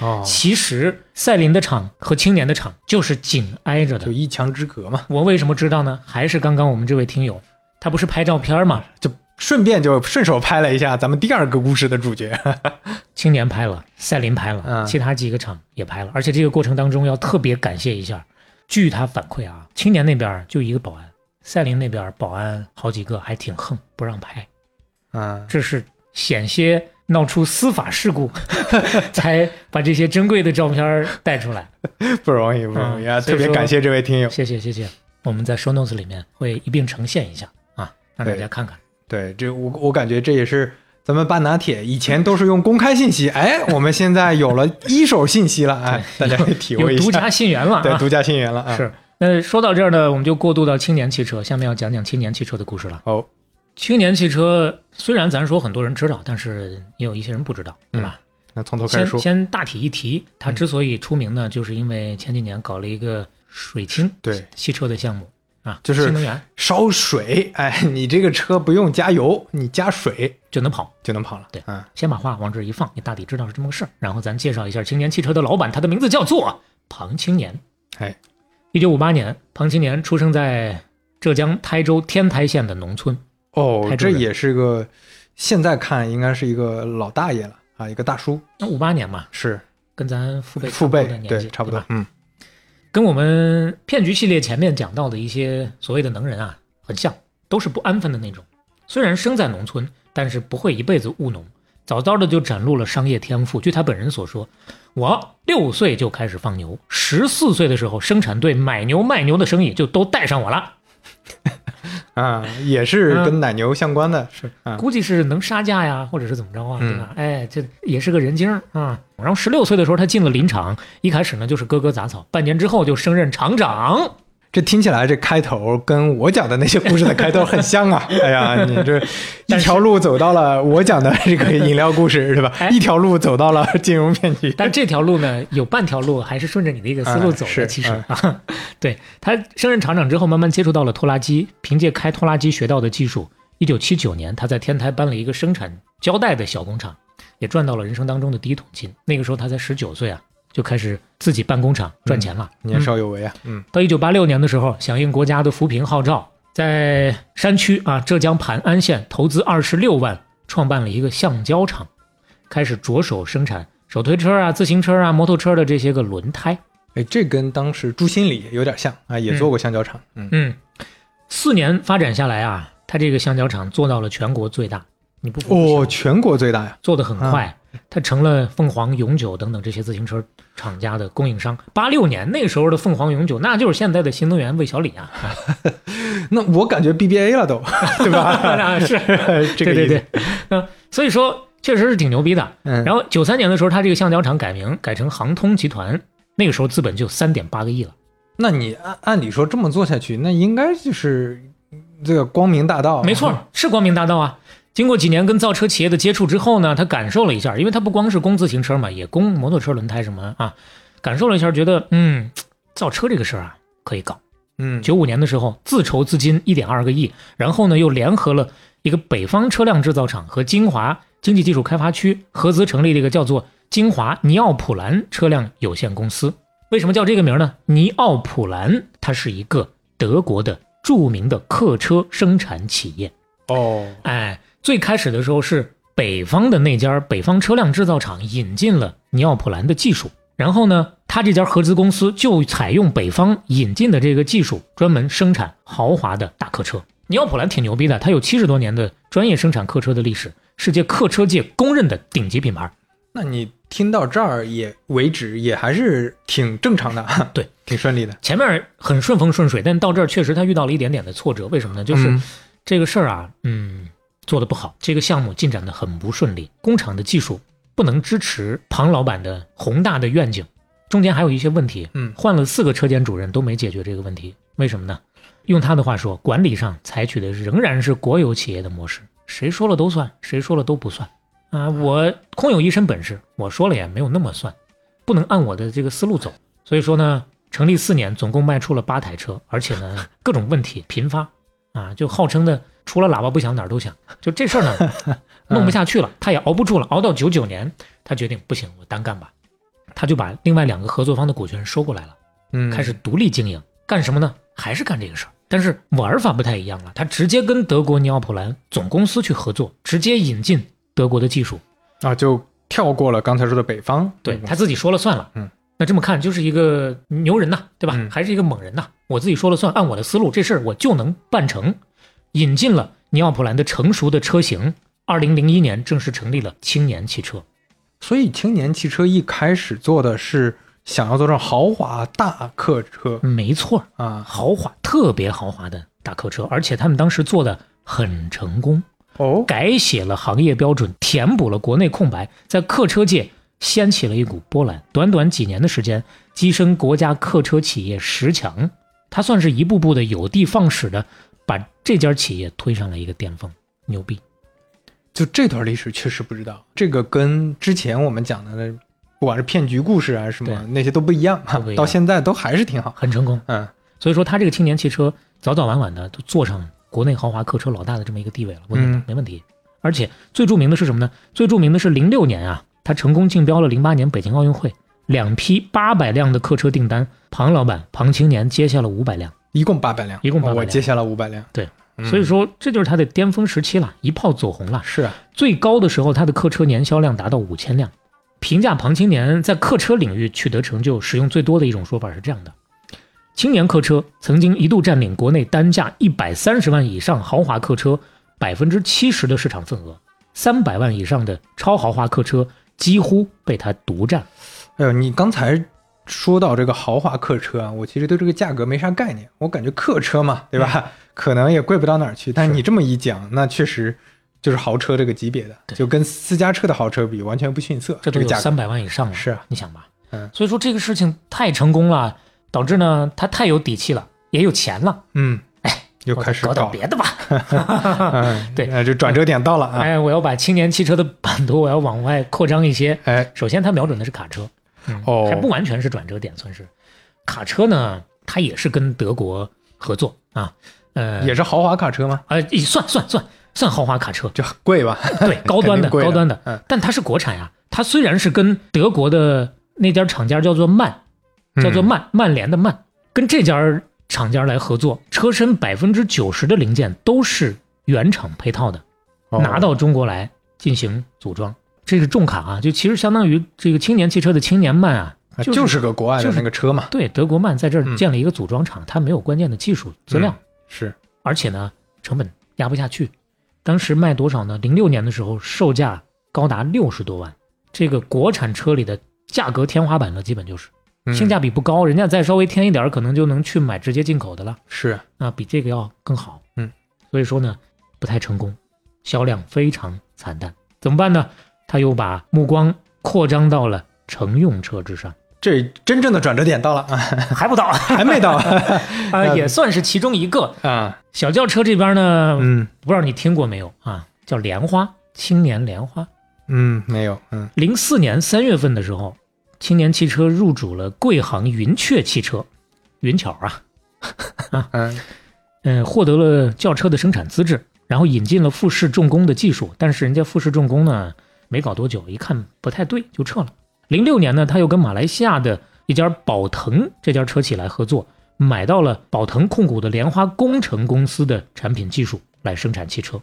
哦，其实赛林的厂和青年的厂就是紧挨着的就。一墙之隔嘛，我为什么知道呢？还是刚刚我们这位听友，他不是拍照片嘛？就顺便就顺手拍了一下咱们第二个故事的主角。青年拍了，赛林拍了，嗯其他几个厂也拍了，而且这个过程当中要特别感谢一下，据他反馈啊，青年那边就一个保安，赛琳那边保安好几个还挺横，不让拍，啊，这是险些闹出司法事故，才把这些珍贵的照片带出来。不容易，不容易啊！特别感谢这位听友。谢谢谢谢，我们在 show notes 里面会一并呈现一下啊，让大家看看。对，这我我感觉这也是咱们半拿铁以前都是用公开信息，哎，我们现在有了一手信息了，哎，大家可以体会一下。有独家信源了啊！对独家信源了啊！是。那说到这儿呢，我们就过渡到青年汽车，下面要讲讲青年汽车的故事了。哦，青年汽车虽然咱说很多人知道，但是也有一些人不知道，对吧？那从头开始说。先大体一提，它之所以出名呢，就是因为前几年搞了一个水氢对，汽车的项目啊，就是新能源烧水，哎，你这个车不用加油，你加水就能跑。就能跑了。对嗯，先把话往这儿一放，你大体知道是这么个事儿。然后咱介绍一下青年汽车的老板，他的名字叫做庞青年。哎，一九五八年，庞青年出生在浙江台州天台县的农村。哦这也是个现在看应该是一个老大爷了啊，一个大叔，那五八年嘛，是跟咱父辈父辈的，年纪对，差不多。嗯，跟我们骗局系列前面讲到的一些所谓的能人啊，很像，都是不安分的那种。虽然生在农村，但是不会一辈子务农，早早的就展露了商业天赋。据他本人所说，我六岁就开始放牛，十四岁的时候，生产队买牛卖牛的生意就都带上我了。啊，也是嗯跟奶牛相关的，是啊，估计是能杀价呀，或者是怎么着啊，嗯对吧？哎，这也是个人精啊。然后十六岁的时候，他进了林场，一开始呢就是割割杂草，半年之后就升任厂长。这听起来这开头跟我讲的那些故事的开头很像啊！哎呀，你这一条路走到了我讲的这个饮料故事是吧？哎一条路走到了金融骗局。但这条路呢，有半条路还是顺着你的一个思路走的。嗯其实啊，对他升任厂长之后，慢慢接触到了拖拉机，凭借开拖拉机学到的技术，一一九七九年，他在天台搬了一个生产胶带的小工厂，也赚到了人生当中的第一桶金。那个时候他才十九岁啊，就开始自己办工厂赚钱了，年少有为啊。嗯。到一九八六年的时候，响应国家的扶贫号召，在山区啊浙江磐安县投资二十六万，创办了一个橡胶厂，开始着手生产手推车啊、自行车啊、摩托车的这些个轮胎。哎，这跟当时朱新礼有点像啊，也做过橡胶厂。嗯嗯，四年发展下来啊，他这个橡胶厂做到了全国最大。你不哦，全国最大呀，做的很快，他成了凤凰永久等等这些自行车厂家的供应商。八六年那时候的凤凰永久，那就是现在的新能源魏小李啊。那我感觉 BBA 了都，对吧？是，这个对对对。嗯，所以说确实是挺牛逼的。然后九三年的时候，他这个橡胶厂改名改成航通集团。那个时候资本就三点八个亿了，那你按按理说这么做下去，那应该就是这个光明大道。没错，是光明大道啊。经过几年跟造车企业的接触之后呢，他感受了一下，因为他不光是供自行车嘛，也供摩托车轮胎什么啊，感受了一下，觉得嗯，造车这个事儿啊可以搞。嗯，九五年的时候自筹资金一点二个亿，然后呢又联合了一个北方车辆制造厂和金华经济技术开发区合资成立了一个叫做。金华尼奥普兰车辆有限公司为什么叫这个名呢？尼奥普兰它是一个德国的著名的客车生产企业。哦，哎，最开始的时候是北方的那家北方车辆制造厂引进了尼奥普兰的技术，然后呢，他这家合资公司就采用北方引进的这个技术，专门生产豪华的大客车。尼奥普兰挺牛逼的，它有七十多年的专业生产客车的历史，世界客车界公认的顶级品牌。那你听到这儿也为止，也还是挺正常的，对，挺顺利的。前面很顺风顺水，但到这儿确实他遇到了一点点的挫折。为什么呢？就是这个事儿啊，嗯，做的不好，这个项目进展的很不顺利，工厂的技术不能支持庞老板的宏大的愿景，中间还有一些问题。嗯，换了四个车间主任都没解决这个问题，为什么呢？用他的话说，管理上采取的仍然是国有企业的模式，谁说了都算，谁说了都不算。啊，我空有一身本事，我说了也没有那么算，不能按我的这个思路走。所以说呢，成立四年，总共卖出了八台车，而且呢，各种问题频发，啊，就号称的除了喇叭不响哪儿都响。就这事儿呢，弄不下去了，他也熬不住了。熬到九九年，他决定不行，我单干吧。他就把另外两个合作方的股权收过来了，嗯，开始独立经营。干什么呢？还是干这个事儿，但是玩法不太一样了。他直接跟德国尼奥普兰总公司去合作，直接引进。德国的技术啊，就跳过了刚才说的北方，对他自己说了算了。嗯，那这么看就是一个牛人呐，对吧？还是一个猛人呐？我自己说了算，按我的思路，这事儿我就能办成。引进了尼奥普兰的成熟的车型，二零零一年正式成立了青年汽车。所以青年汽车一开始做的是想要做成豪华大客车，没错啊，豪华特别豪华的大客车，而且他们当时做的很成功。哦，改写了行业标准，填补了国内空白，在客车界掀起了一股波澜。短短几年的时间，跻身国家客车企业十强，他算是一步步的有的放矢的，把这家企业推上了一个巅峰，牛逼！就这段历史确实不知道，这个跟之前我们讲的那，不管是骗局故事啊什么那些都不一样，到现在都还是挺好，很成功。嗯，所以说他这个青年汽车早早晚晚的都坐上。国内豪华客车老大的这么一个地位了，问题没问题。而且最著名的是什么呢？最著名的是零六年啊，他成功竞标了零八年北京奥运会两批八百辆的客车订单，庞老板庞青年接下了五百辆，一共八百辆，一共八百辆，我接下了五百辆。对，所以说这就是他的巅峰时期了，一炮走红了。是啊，最高的时候他的客车年销量达到五千辆。评价庞青年在客车领域取得成就，使用最多的一种说法是这样的。青年客车曾经一度占领国内单价一百三十万以上豪华客车百分之七十的市场份额，三百万以上的超豪华客车几乎被他独占。哎呦，你刚才说到这个豪华客车啊，我其实对这个价格没啥概念，我感觉客车嘛，对吧？可能也贵不到哪儿去。但是你这么一讲，那确实就是豪车这个级别的，就跟私家车的豪车比，完全不逊色。这个价三百万以上了，是啊，你想吧，嗯，所以说这个事情太成功了。导致呢，他太有底气了，也有钱了。嗯，哎，又开始搞点别的吧。对，就转折点到了啊！哎，我要把青年汽车的版图，我要往外扩张一些。哎，首先他瞄准的是卡车，哦，还不完全是转折点，算是卡车呢。它也是跟德国合作啊，呃，也是豪华卡车吗？呃，算算算，算豪华卡车，就很贵吧？对，高端的高端的嗯，但它是国产呀。它虽然是跟德国的那家厂家叫做曼，叫做嗯曼曼联的曼，跟这家厂家来合作，车身百分之九十的零件都是原厂配套的，哦拿到中国来进行组装。这是重卡啊，就其实相当于这个青年汽车的青年曼啊，啊就是就是个国外的那个车嘛，对德国曼在这儿嗯建了一个组装厂，它没有关键的技术资料，是而且呢成本压不下去。当时卖多少呢？零六年的时候售价高达六十多万，这个国产车里的价格天花板了，基本就是嗯性价比不高，人家再稍微添一点儿，可能就能去买直接进口的了。是那比这个要更好。嗯，所以说呢，不太成功，销量非常惨淡。怎么办呢？他又把目光扩张到了乘用车之上，这真正的转折点到了。啊，还不到。还没到。啊，也算是其中一个。啊，小轿车这边呢，嗯。不知道你听过没有啊？叫莲花，青年莲花。嗯，没有，嗯。零四年三月份的时候，青年汽车入主了贵行云雀汽车，云巧啊，嗯。嗯，获得了轿车的生产资质，然后引进了富士重工的技术，但是人家富士重工呢，没搞多久，一看不太对，就撤了。零六年呢，他又跟马来西亚的一家宝腾这家车企来合作，买到了宝腾控股的莲花工程公司的产品技术来生产汽车。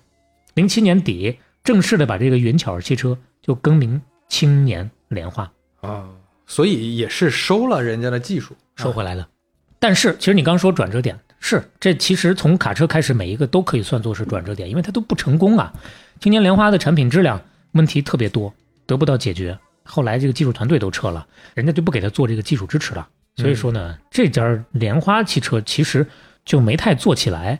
零七年底，正式的把这个云巧儿汽车就更名青年莲花。啊，所以也是收了人家的技术，收回来了。但是，其实你刚说转折点是这，其实从卡车开始，每一个都可以算作是转折点，因为它都不成功啊。青年莲花的产品质量问题特别多，得不到解决。后来这个技术团队都撤了，人家就不给他做这个技术支持了。所以说呢，这家莲花汽车其实就没太做起来。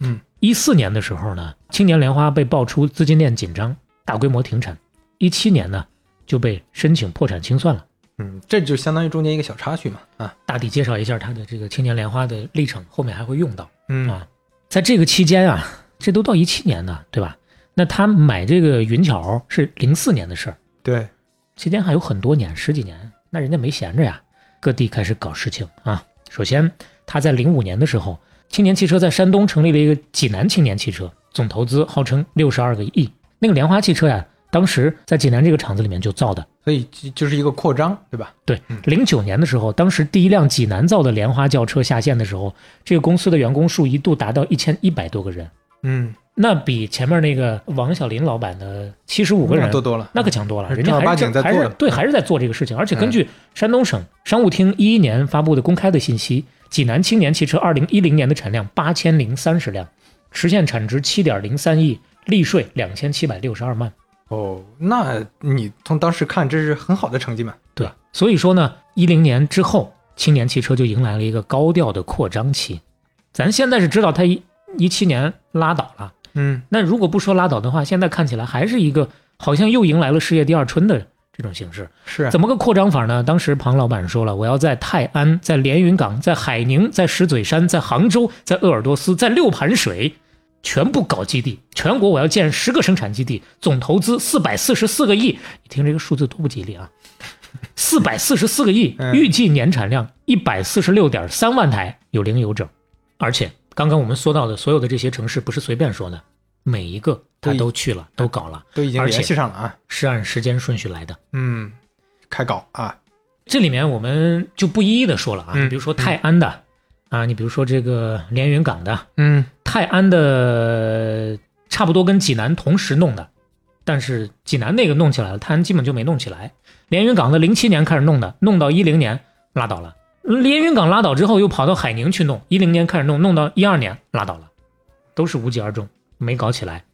嗯，一四年的时候呢，青年莲花被爆出资金链紧张，大规模停产。一七年呢，就被申请破产清算了。嗯，这就相当于中间一个小插曲嘛，啊，大体介绍一下它的这个青年莲花的历程，后面还会用到。嗯啊，在这个期间啊，这都到一七年呢，对吧？那他买这个云桥是零四年的事儿，对，期间还有很多年，十几年，那人家没闲着呀，各地开始搞事情啊。首先，他在零五年的时候，青年汽车在山东成立了一个济南青年汽车，总投资号称六十二个亿。那个莲花汽车呀，当时在济南这个厂子里面就造的。所以就就是一个扩张，对吧？对，零九年的时候，当时第一辆济南造的莲花轿车下线的时候，这个公司的员工数一度达到一千一百多个人，嗯，那比前面那个王小林老板的七十五个人多多了，那可强多了，人家还是还是对，还是在做这个事情。而且根据山东省商务厅一一年发布的公开的信息，济南青年汽车二零一零年的产量八千零三十辆，实现产值七点零三亿，利税两千七百六十二万。哦，那你从当时看，这是很好的成绩嘛？对，所以说呢，一零年之后，青年汽车就迎来了一个高调的扩张期。咱现在是知道它一一七年拉倒了，嗯，那如果不说拉倒的话，现在看起来还是一个好像又迎来了事业第二春的这种形式。是啊怎么个扩张法呢？当时庞老板说了，我要在泰安、在连云港、在海宁、在石嘴山、在杭州、在鄂尔多斯、在六盘水，全部搞基地，全国我要建十个生产基地，总投资四百四十四个亿。你听这个数字多不吉利啊！四百四十四个亿，嗯预计年产量一百四十六点三万台，有零有整。而且刚刚我们说到的所有的这些城市，不是随便说的，每一个他都去了，都搞了，都已经联系上了啊。是按时间顺序来的。嗯，开搞啊，这里面我们就不一一的说了啊，比如说泰安的、啊，你比如说这个连云港的，嗯，泰安的差不多跟济南同时弄的，但是济南那个弄起来了，泰安基本就没弄起来。连云港的零七年开始弄的，弄到一零年拉倒了。连云港拉倒之后，又跑到海宁去弄，一零年开始弄，弄到一二年拉倒了，都是无疾而终，没搞起来。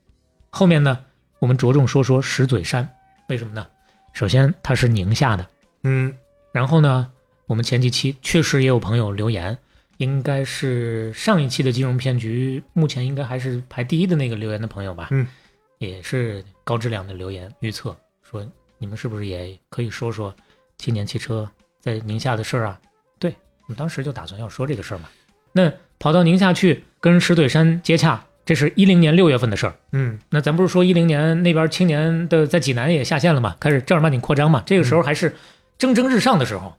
后面呢，我们着重说说石嘴山，为什么呢？首先它是宁夏的，嗯，然后呢，我们前几期确实也有朋友留言，应该是上一期的金融骗局，目前应该还是排第一的那个留言的朋友吧？嗯，也是高质量的留言预测，说你们是不是也可以说说青年汽车在宁夏的事儿啊？对，我们当时就打算要说这个事儿嘛。那跑到宁夏去跟石嘴山接洽，这是一零年六月份的事儿。嗯，那咱不是说一零年那边青年的在济南也下线了嘛，开始正儿八经扩张嘛。这个时候还是蒸蒸日上的时候，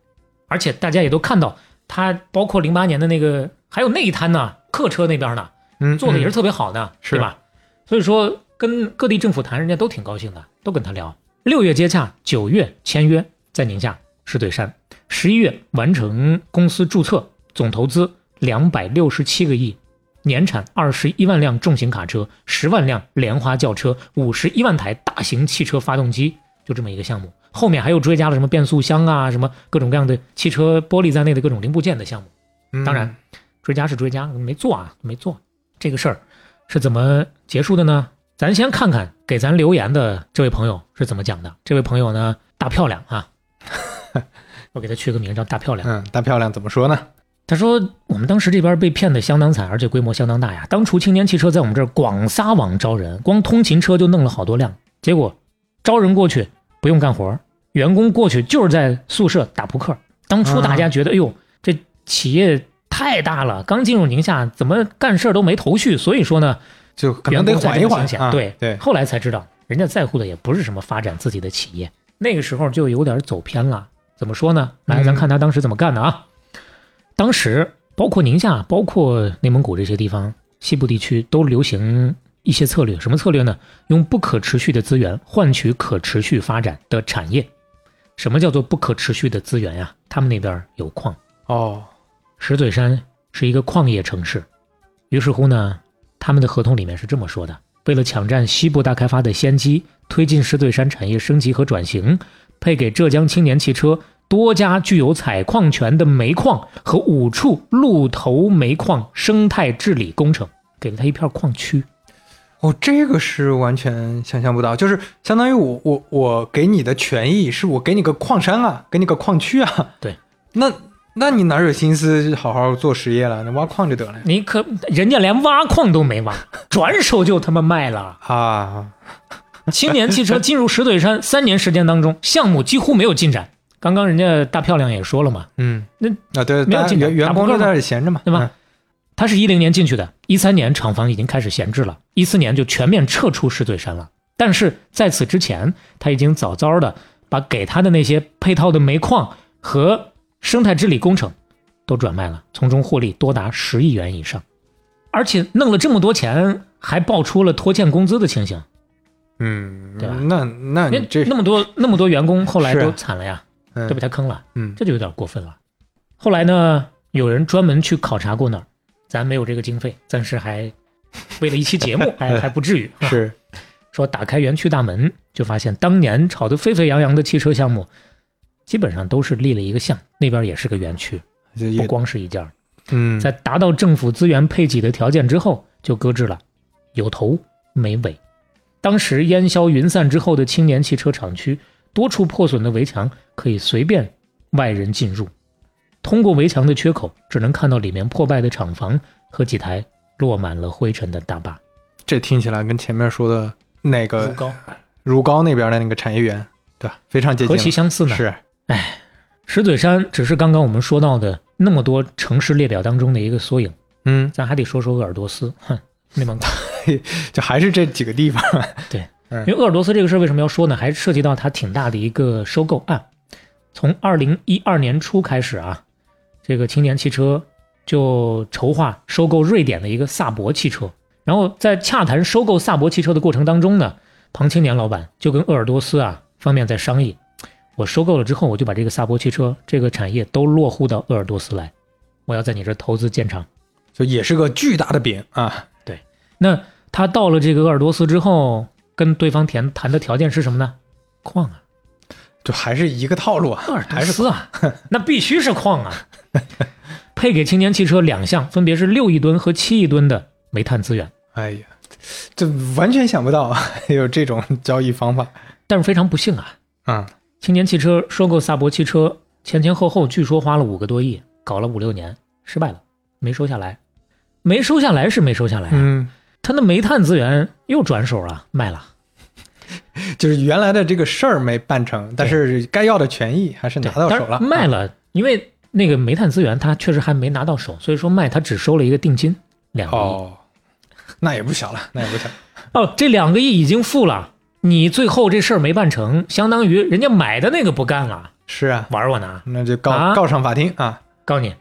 而且大家也都看到，他包括零八年的那个，还有那一摊呢，客车那边呢，嗯，做的也是特别好的，是对吧？所以说跟各地政府谈，人家都挺高兴的，都跟他聊。六月接洽，九月签约，在宁夏石嘴山，十一月完成公司注册，总投资两百六十七个亿，年产二十一万辆重型卡车，十万辆莲花轿车，五十一万台大型汽车发动机，就这么一个项目。后面还又追加了什么变速箱啊，什么各种各样的汽车玻璃在内的各种零部件的项目。嗯当然，追加是追加，没做啊，没做这个事儿是怎么结束的呢？咱先看看给咱留言的这位朋友是怎么讲的。这位朋友呢，大漂亮啊，我给他取个名叫大漂亮。嗯，大漂亮怎么说呢？他说我们当时这边被骗的相当惨，而且规模相当大呀。当初青年汽车在我们这儿广撒网招人，光通勤车就弄了好多辆，结果招人过去不用干活，员工过去就是在宿舍打扑克。当初大家觉得，哎呦，这企业太大了，刚进入宁夏，怎么干事都没头绪？所以说呢，就可能得缓一缓啊。对对，后来才知道，人家在乎的也不是什么发展自己的企业，那个时候就有点走偏了。怎么说呢？来，咱看他当时怎么干的啊？当时包括宁夏、包括内蒙古这些地方，西部地区都流行一些策略，什么策略呢？用不可持续的资源换取可持续发展的产业。什么叫做不可持续的资源呀？他们那边有矿，哦，石嘴山是一个矿业城市，于是乎呢，他们的合同里面是这么说的：为了抢占西部大开发的先机，推进石嘴山产业升级和转型，配给浙江青年汽车多家具有采矿权的煤矿和五处路头煤矿生态治理工程，给了他一片矿区。哦，这个是完全想象不到，就是相当于我我我给你的权益是我给你个矿山啊，给你个矿区啊。对，那那你哪有心思好好做实业了？那挖矿就得了。你可人家连挖矿都没挖，转手就他妈卖了。啊，青年汽车进入石嘴山三年时间当中，项目几乎没有进展。刚刚人家大漂亮也说了嘛，嗯，那啊对，没有进展员员工都在打扑克嘛这里闲着嘛，对吧？他是一零年进去的，一三年厂房已经开始闲置了，一四年就全面撤出石嘴山了。但是在此之前，他已经早早的把给他的那些配套的煤矿和生态治理工程都转卖了，从中获利多达十亿元以上，而且弄了这么多钱，还爆出了拖欠工资的情形。嗯，对吧那那你那这那么多那么多员工后来都惨了呀，嗯都被他坑了。嗯这就有点过分了。后来呢，有人专门去考察过那儿，咱没有这个经费，暂时还为了一期节目 还还不至于。啊是说打开园区大门，就发现当年炒得沸沸扬扬的汽车项目，基本上都是立了一个项，那边也是个园区，不光是一家。嗯在达到政府资源配给的条件之后，就搁置了，有头没尾。当时烟消云散之后的青年汽车厂区，多处破损的围墙可以随便外人进入，通过围墙的缺口，只能看到里面破败的厂房和几台落满了灰尘的大巴。这听起来跟前面说的那个如皋如皋那边的那个产业园，对吧？非常接近何，其相似呢？是哎石嘴山只是刚刚我们说到的那么多城市列表当中的一个缩影，嗯，咱还得说说鄂尔多斯。哼，内蒙古。就还是这几个地方，对 因为鄂尔多斯这个事儿为什么要说呢？还涉及到它挺大的一个收购案。从二零一二年初开始啊，这个青年汽车就筹划收购瑞典的一个萨博汽车。然后在洽谈收购萨博汽车的过程当中呢，庞青年老板就跟鄂尔多斯啊方面在商议，我收购了之后，我就把这个萨博汽车这个产业都落户到鄂尔多斯来，我要在你这投资建厂。就也是个巨大的饼啊。对那他到了这个鄂尔多斯之后，跟对方谈谈的条件是什么呢？矿啊。就还是一个套路啊，鄂尔多斯啊，那必须是矿啊！配给青年汽车两项，分别是六亿吨和七亿吨的煤炭资源。哎呀，这完全想不到啊，有这种交易方法。但是非常不幸啊，嗯，青年汽车收购萨博汽车前前后后据说花了五个多亿，搞了五六年，失败了，没收下来。没收下来是没收下来啊，嗯，他那煤炭资源又转手了，卖了。就是原来的这个事儿没办成，但是该要的权益还是拿到手了，卖了，因为那个煤炭资源他确实还没拿到手，所以说卖他只收了一个定金两个亿。哦，那也不小了，那也不小。哦，这两个亿已经付了，你最后这事儿没办成，相当于人家买的那个不干了，是啊，玩我呢？那就告、啊告上法庭啊。告你，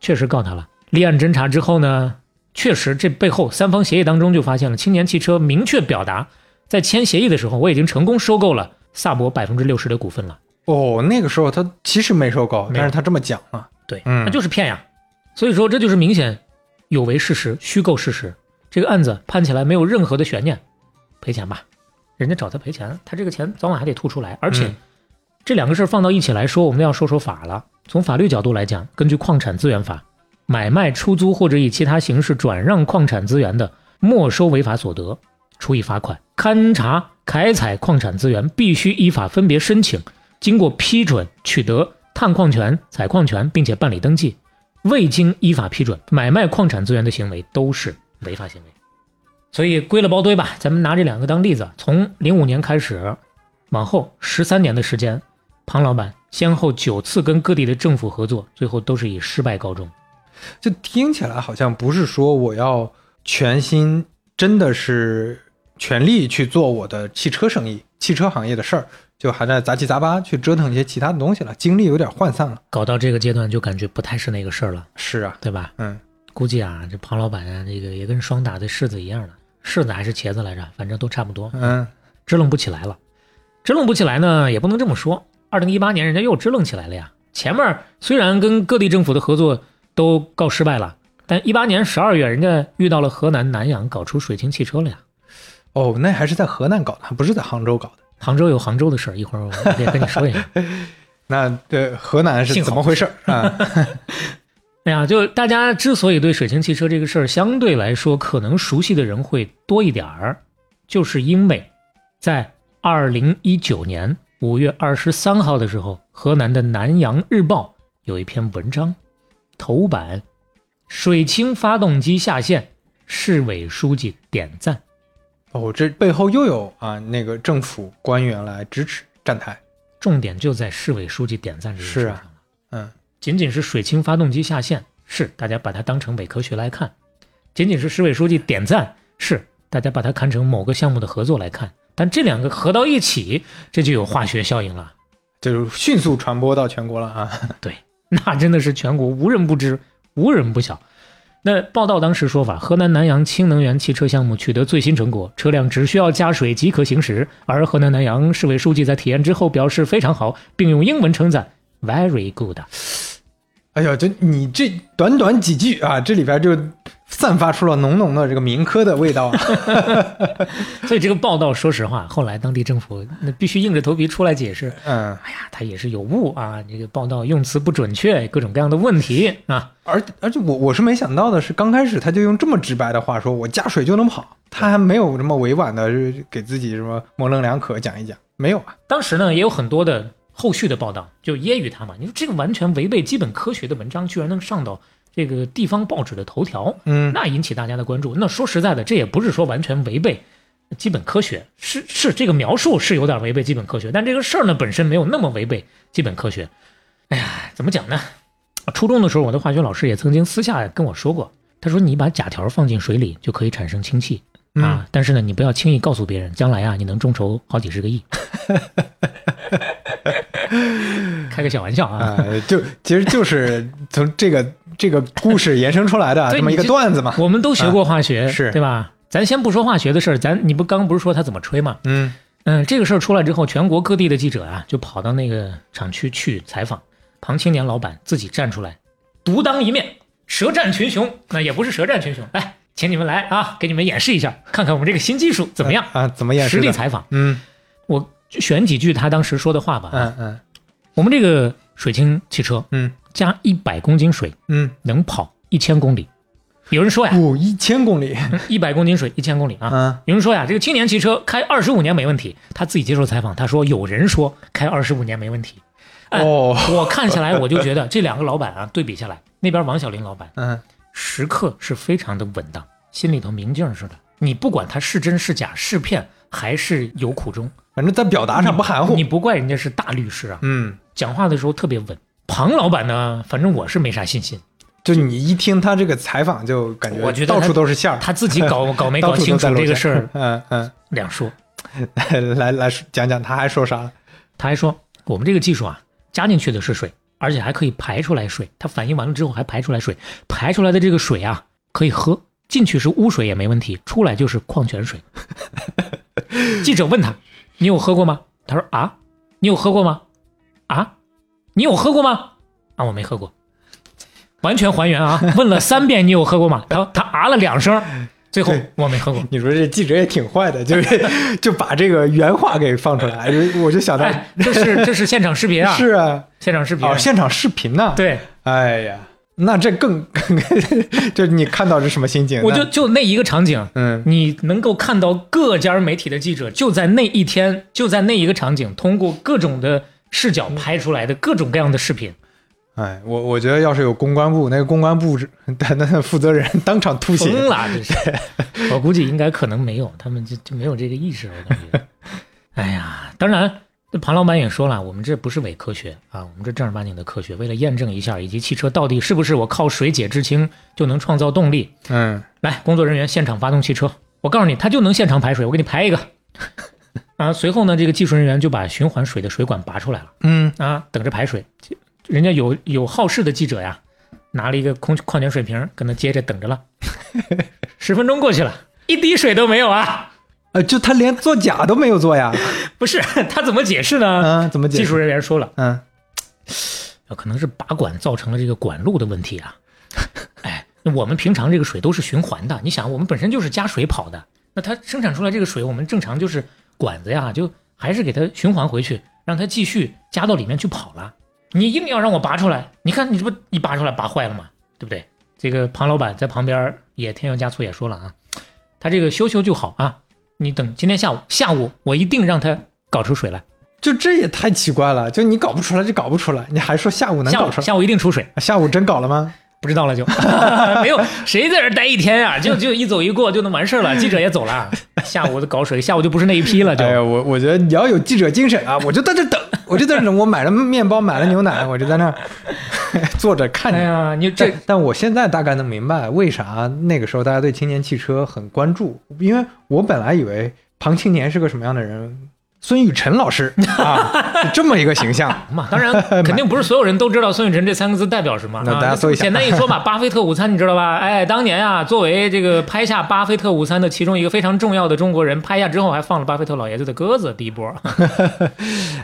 确实告他了。立案侦查之后呢，确实这背后三方协议当中就发现了，青年汽车明确表达，在签协议的时候，我已经成功收购了萨博百分之六十的股份了。哦，那个时候他其实没收购，但是他这么讲了。对，嗯那就是骗呀。所以说这就是明显有违事实、虚构事实。这个案子判起来没有任何的悬念，赔钱吧，人家找他赔钱，他这个钱早晚还得吐出来。而且、嗯这两个事儿放到一起来说，我们要说说法了。从法律角度来讲，根据矿产资源法，买卖、出租或者以其他形式转让矿产资源的，没收违法所得，处以罚款。勘查、开采矿产资源必须依法分别申请，经过批准取得探矿权、采矿权，并且办理登记。未经依法批准买卖矿产资源的行为都是违法行为。所以归了包堆吧，咱们拿这两个当例子，从零五年开始，往后十三年的时间，庞老板先后九次跟各地的政府合作，最后都是以失败告终。就听起来好像不是说我要全心真的是全力去做我的汽车生意、汽车行业的事儿，就还在杂七杂八去折腾一些其他的东西了，精力有点涣散了。搞到这个阶段，就感觉不太是那个事儿了，是啊，对吧？嗯，估计啊，这庞老板啊，这个也跟霜打的柿子一样的，柿子还是茄子来着，反正都差不多。嗯，支棱不起来了。支棱不起来呢，也不能这么说。二零一八年人家又支棱起来了呀。前面虽然跟各地政府的合作都告失败了，但一八年十二月，人家遇到了河南南阳搞出水清汽车了呀。哦，那还是在河南搞的，还不是在杭州搞的。杭州有杭州的事儿，一会儿我也跟你说一下。那这河南是怎么回事儿啊？哎呀，就大家之所以对水清汽车这个事儿相对来说可能熟悉的人会多一点儿，就是因为在二零一九年五月二十三号的时候，河南的南阳日报有一篇文章，头版“水清发动机下线，市委书记点赞哦，这背后又有啊那个政府官员来支持站台。”，重点就在市委书记点赞这个事是啊上了。嗯，仅仅是水清发动机下线，是大家把它当成伪科学来看；仅仅是市委书记点赞，是大家把它看成某个项目的合作来看。但这两个合到一起，这就有化学效应了。就是迅速传播到全国了啊。对，那真的是全国无人不知，无人不晓。那报道当时说法，河南南阳氢能源汽车项目取得最新成果，车辆只需要加水即可行驶。而河南南阳市委书记在体验之后表示非常好，并用英文称赞 “very good”。哎呀，这你这短短几句啊，这里边就散发出了浓浓的这个民科的味道啊。所以这个报道，说实话，后来当地政府那必须硬着头皮出来解释。嗯，哎呀，他也是有误啊，这个报道用词不准确，各种各样的问题啊。而而且我我是没想到的是，刚开始他就用这么直白的话说，我加水就能跑，他还没有这么委婉的给自己什么模棱两可讲一讲，没有啊。当时呢，也有很多的后续的报道，就揶揄他嘛。你说这个完全违背基本科学的文章，居然能上到这个地方报纸的头条，嗯，那引起大家的关注。那说实在的，这也不是说完全违背基本科学，是是这个描述是有点违背基本科学，但这个事儿呢本身没有那么违背基本科学。哎呀，怎么讲呢？初中的时候，我的化学老师也曾经私下跟我说过，他说你把假条放进水里就可以产生氢气。啊，但是呢，你不要轻易告诉别人，将来啊，你能众筹好几十个亿。开个小玩笑啊，啊、就其实就是从这个这个故事延伸出来的这么一个段子嘛。我们都学过化学，是对吧？咱先不说化学的事儿，咱你不刚刚不是说他怎么吹吗？嗯嗯，这个事儿出来之后，全国各地的记者啊，就跑到那个厂区去采访。庞青年老板自己站出来，独当一面，舌战群雄。那也不是舌战群雄，来，请你们来啊，给你们演示一下，看看我们这个新技术怎么样。啊？怎么演示？实地采访，嗯我就选几句他当时说的话吧。嗯嗯我们这个水清汽车嗯加一百公斤水嗯，能跑一千公里。有人说呀，哦，一千公里，一百公斤水一千公里啊。嗯有人说呀，这个青年汽车开二十五年没问题。他自己接受采访，他说有人说开二十五年没问题。哎哦 我看下来我就觉得这两个老板啊，对比下来，那边王小林老板嗯时刻是非常的稳当，心里头明镜似的。你不管他是真是假，是骗还是有苦衷，反正在表达上不含糊你。不怪人家是大律师啊，嗯，讲话的时候特别稳。庞老板呢，反正我是没啥信心，就你一听他这个采访，就感觉我觉得到他处都是馅儿，他自己搞 搞没搞清楚这个事儿嗯嗯，两说。来来讲讲他还说啥了？他还说，我们这个技术啊，加进去的是水，而且还可以排出来水。它反应完了之后还排出来水，排出来的这个水啊可以喝，进去是污水也没问题，出来就是矿泉水。记者问他：“你有喝过吗？”他说：“啊，你有喝过吗？啊，你有喝过吗？啊，我没喝过。”完全还原啊！问了三遍你有喝过吗？他他啊了两声，最后我没喝过。你说这记者也挺坏的，就是就把这个原话给放出来，我就想到这是这是现场视频啊！是啊，现场视频哦，现场视频呢？对，哎呀。那这更，就你看到是什么心情？我就就那一个场景，嗯，你能够看到各家媒体的记者就在那一天，就在那一个场景，通过各种的视角拍出来的各种各样的视频。哎，我我觉得要是有公关部，那个公关部的那 负责人当场吐血疯了，这是。我估计应该可能没有，他们就就没有这个意识，我感觉。哎呀，当然。庞老板也说了，我们这不是伪科学啊，我们这正儿八经的科学。为了验证一下，以及汽车到底是不是我靠水解制氢就能创造动力，嗯，来，工作人员现场发动汽车，我告诉你，它就能现场排水，我给你排一个。啊，随后呢，这个技术人员就把循环水的水管拔出来了，嗯，啊，等着排水。人家有有好事的记者呀，拿了一个空矿泉水瓶，搁那接着等着了。十分钟过去了，一滴水都没有啊。呃，就他连作假都没有做呀？不是，他怎么解释呢？嗯，怎么解释？技术人员说了，嗯，可能是拔管造成了这个管路的问题啊。哎，我们平常这个水都是循环的，你想，我们本身就是加水跑的，那它生产出来这个水，我们正常就是管子呀，就还是给它循环回去，让它继续加到里面去跑了。你硬要让我拔出来，你看你这不一拔出来拔坏了吗？对不对？这个庞老板在旁边也添油加醋也说了啊，他这个修修就好啊。你等今天下午，下午我一定让他搞出水来。就这也太奇怪了，就你搞不出来就搞不出来，你还说下午能搞出来？下午一定出水。下午真搞了吗？不知道了就 没有谁在这待一天啊，就就一走一过就能完事了。记者也走了，下午的搞水，下午就不是那一批了。就哎呀，我我觉得你要有记者精神啊，我就在这等，我就在这等，我买了面包，买了牛奶，我就在那坐着看着。哎呀，你这，但我现在大概能明白为啥那个时候大家对青年汽车很关注，因为我本来以为庞青年是个什么样的人。孙雨辰老师啊，这么一个形象嘛，当然肯定不是所有人都知道孙雨辰这三个字代表什么。那大家搜一下，简单一说嘛，巴菲特午餐你知道吧？哎，当年啊，作为这个拍下巴菲特午餐的其中一个非常重要的中国人，拍下之后还放了巴菲特老爷子的鸽子，第一波。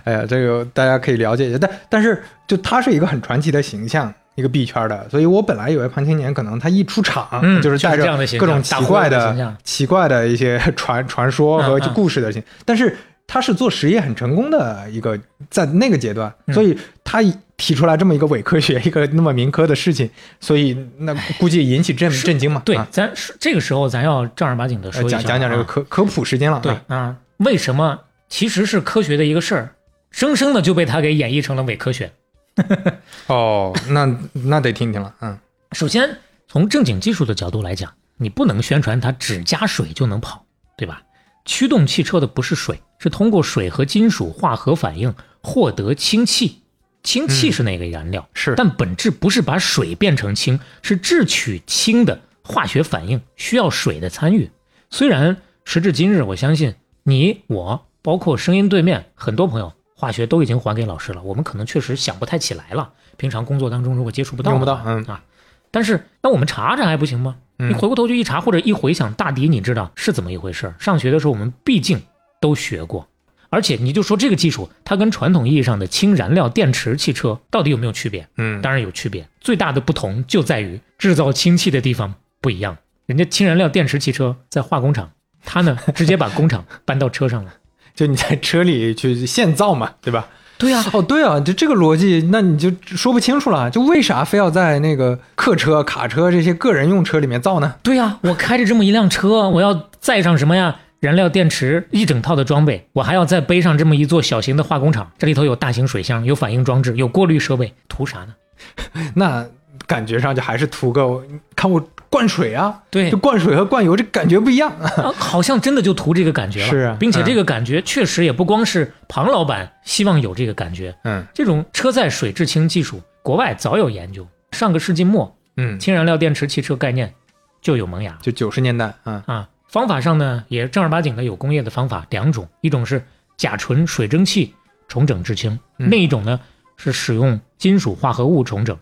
哎呀，这个大家可以了解一下，但但是就他是一个很传奇的形象，一个币圈的，所以我本来以为潘青年可能他一出场就是带着各种奇怪的奇怪的一些传传说和故事的形，但是。他是做实业很成功的一个，在那个阶段，所以他提出来这么一个伪科学，一个那么民科的事情，所以那估计引起震震惊嘛。对，咱这个时候咱要正儿八经的说讲讲讲这个科科普时间了。对啊，为什么其实是科学的一个事儿，生生的就被他给演绎成了伪科学？哦，那那得听听了。嗯，首先从正经技术的角度来讲，你不能宣传它只加水就能跑，对吧？驱动汽车的不是水，是通过水和金属化合反应获得氢气。氢气是那个燃料？是，但本质不是把水变成氢，是制取氢的化学反应需要水的参与。虽然时至今日，我相信你我包括声音对面很多朋友，化学都已经还给老师了，我们可能确实想不太起来了。平常工作当中如果接触不到，用不到，嗯啊。但是那我们查查还不行吗？你回过头去一查，或者一回想，大抵你知道是怎么一回事。上学的时候我们毕竟都学过，而且你就说这个技术，它跟传统意义上的氢燃料电池汽车到底有没有区别？嗯，当然有区别。最大的不同就在于制造氢气的地方不一样。人家氢燃料电池汽车在化工厂，它呢 直接把工厂搬到车上了，就你在车里去现造嘛，对吧？对呀，哦对啊，就这个逻辑，那你就说不清楚了。就为啥非要在那个客车、卡车这些个人用车里面造呢？对呀，我开着这么一辆车，我要载上什么呀？燃料电池一整套的装备，我还要再背上这么一座小型的化工厂，这里头有大型水箱，有反应装置，有过滤设备，图啥呢？那感觉上就还是图个看我。灌水啊，对，就灌水和灌油这感觉不一样，好像真的就图这个感觉了。是啊，并且这个感觉确实也不光是庞老板希望有这个感觉。嗯，这种车载水制氢技术，国外早有研究。上个世纪末，嗯，氢燃料电池汽车概念就有萌芽，就九十年代。嗯啊，方法上呢也正儿八经的有工业的方法两种，一种是甲醇水蒸气重整制氢，另一种呢是使用金属化合物重整。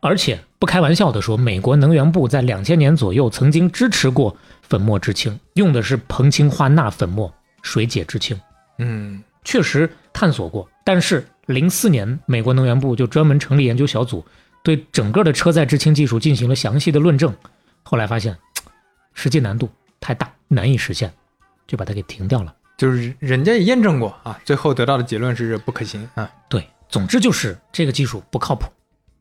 而且不开玩笑的说，美国能源部在两千年左右曾经支持过粉末制氢，用的是硼氢化钠粉末水解制氢，嗯确实探索过。但是零四年，美国能源部就专门成立研究小组，对整个的车载制氢技术进行了详细的论证，后来发现实际难度太大，难以实现，就把它给停掉了。就是人家也验证过啊，最后得到的结论是不可行啊。对，总之就是这个技术不靠谱，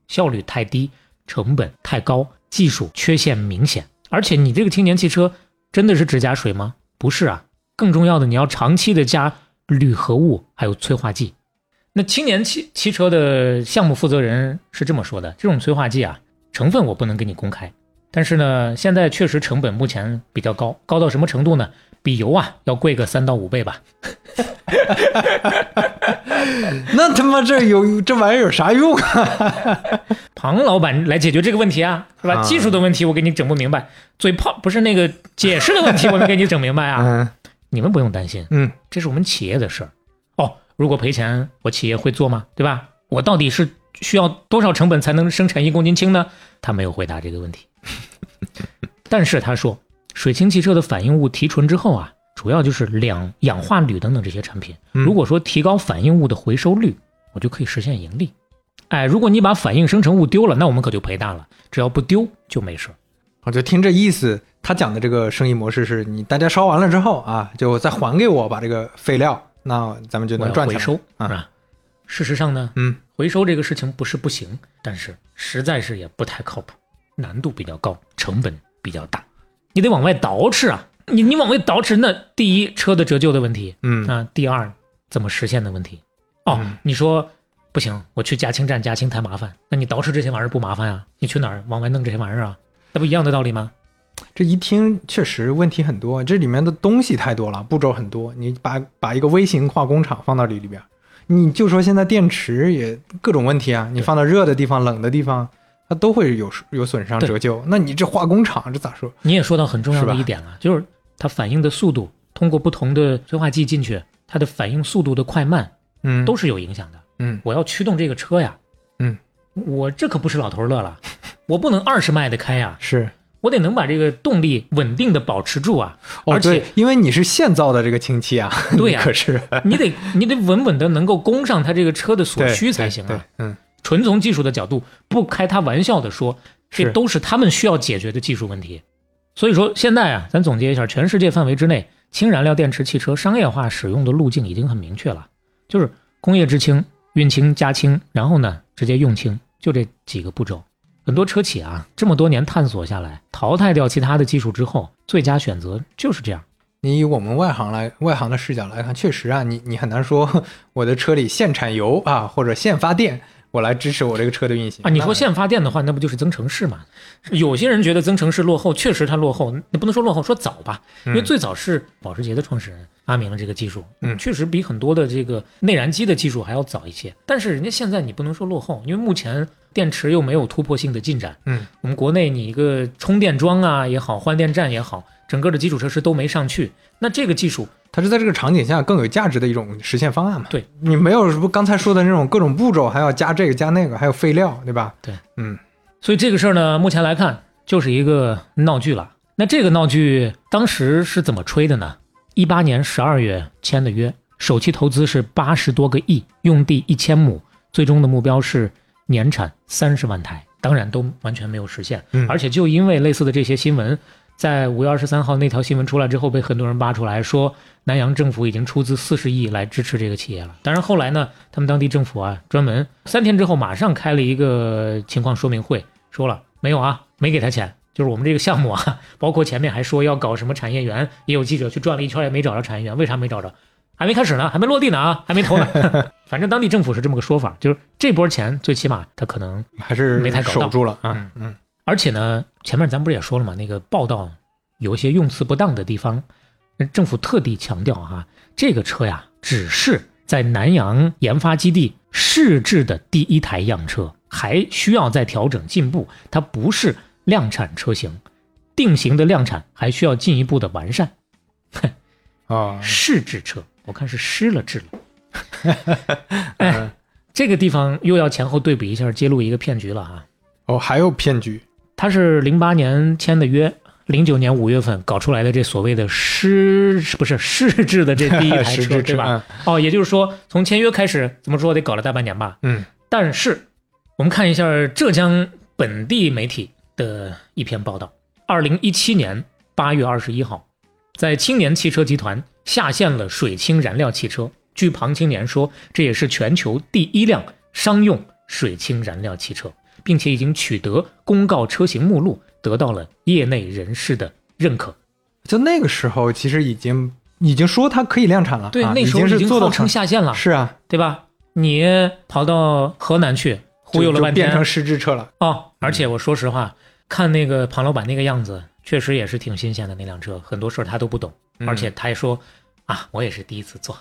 效率太低，成本太高，技术缺陷明显。而且你这个青年汽车真的是只加水吗？不是啊，更重要的你要长期的加铝合物还有催化剂。那青年汽汽车的项目负责人是这么说的：这种催化剂啊，成分我不能给你公开，但是呢，现在确实成本目前比较高，高到什么程度呢？比油啊要贵个三到五倍吧。那他妈这有这玩意儿有啥用啊？庞老板来解决这个问题啊，是吧？啊技术的问题我给你整不明白，嘴炮不是那个解释的问题，我能给你整明白啊。嗯你们不用担心，嗯这是我们企业的事儿。哦，如果赔钱，我企业会做吗？对吧？我到底是需要多少成本才能生产一公斤氢呢？他没有回答这个问题。但是他说，水氢汽车的反应物提纯之后啊，主要就是两氧化铝等等这些产品。嗯如果说提高反应物的回收率，我就可以实现盈利。哎，如果你把反应生成物丢了，那我们可就赔大了。只要不丢就没事儿。我就听这意思，他讲的这个生意模式是你大家烧完了之后啊，就再还给我把这个废料，那咱们就能赚钱回收，啊？事实上呢，嗯，回收这个事情不是不行，但是实在是也不太靠谱，难度比较高，成本比较大，你得往外倒饬啊！你你往外倒饬，那第一车的折旧的问题嗯啊，第二怎么实现的问题。哦，嗯你说不行，我去加氢站加氢太麻烦，那你倒饬这些玩意儿不麻烦啊？你去哪儿往外弄这些玩意儿啊？那不一样的道理吗？这一听确实问题很多，这里面的东西太多了，步骤很多。你把把一个微型化工厂放到里里边，你就说现在电池也各种问题啊，你放到热的地方、冷的地方，它都会有有损伤折旧。那你这化工厂这咋说？你也说到很重要的一点了，就是它反应的速度，通过不同的催化剂进去，它的反应速度的快慢嗯，都是有影响的。嗯。我要驱动这个车呀，嗯，我这可不是老头乐了，我不能二十迈的开呀，是我得能把这个动力稳定的保持住啊，哦，而且对，因为你是现造的这个氢气啊，对呀 可是你得你得稳稳的能够供上它这个车的所需才行啊。嗯纯从技术的角度，不开他玩笑的说，这都是他们需要解决的技术问题。所以说现在啊，咱总结一下，全世界范围之内，氢燃料电池汽车商业化使用的路径已经很明确了，就是工业制氢、运氢、加氢，然后呢直接用氢，就这几个步骤。很多车企啊，这么多年探索下来，淘汰掉其他的技术之后，最佳选择就是这样。你以我们外行来外行的视角来看，确实啊，你你很难说我的车里现产油啊或者现发电，我来支持我这个车的运行。啊，你说那现发电的话，那不就是增程式嘛？有些人觉得增程式落后，确实它落后，你不能说落后，说早吧，因为嗯。最早是保时捷的创始人发明了这个技术，嗯。确实比很多的这个内燃机的技术还要早一些。但是人家现在你不能说落后，因为目前电池又没有突破性的进展，嗯，我们国内你一个充电桩啊也好，换电站也好，整个的基础设施都没上去，那这个技术它是在这个场景下更有价值的一种实现方案嘛？对，你没有什么刚才说的那种各种步骤，还要加这个加那个，还有废料，对吧？对，嗯所以这个事儿呢，目前来看就是一个闹剧了。那这个闹剧当时是怎么吹的呢？一八年十二月签的约，首期投资是八十多个亿，用地一千亩，最终的目标是年产三十万台，当然都完全没有实现。嗯而且就因为类似的这些新闻，在五月二十三号那条新闻出来之后，被很多人扒出来说，南阳政府已经出资四十亿来支持这个企业了。当然后来呢，他们当地政府啊，专门三天之后马上开了一个情况说明会，说了没有啊，没给他钱。就是我们这个项目啊，包括前面还说要搞什么产业园，也有记者去转了一圈也没找着产业园，为啥没找着？还没开始呢，还没落地呢啊，还没投呢。反正当地政府是这么个说法，就是这波钱最起码他可能还是没太搞住了啊。嗯而且呢，前面咱不是也说了吗？那个报道有一些用词不当的地方，那政府特地强调哈，这个车呀，只是在南阳研发基地试制的第一台样车，还需要再调整进步，它不是量产车型，定型的量产还需要进一步的完善。啊，试制车，我看是失了智了。哎，这个地方又要前后对比一下，揭露一个骗局了啊！哦，还有骗局，他是零八年签的约，零九年五月份搞出来的这所谓的失不是试制的这第一 台实车，质对吧？？哦，也就是说从签约开始，怎么说得搞了大半年吧。嗯但是我们看一下浙江本地媒体的一篇报道，二零一七年八月二十一号，在青年汽车集团下线了水氢燃料汽车。据庞青年说，这也是全球第一辆商用水氢燃料汽车，并且已经取得公告车型目录，得到了业内人士的认可。就那个时候，其实已经已经说它可以量产了，对，啊、那时候已经号称是做到成下线了，是啊，对吧？你跑到河南去忽悠了半天，就变成实质车了。哦，而且我说实话，看那个庞老板那个样子，确实也是挺新鲜的那辆车，很多事儿他都不懂，嗯而且他还说啊，我也是第一次做。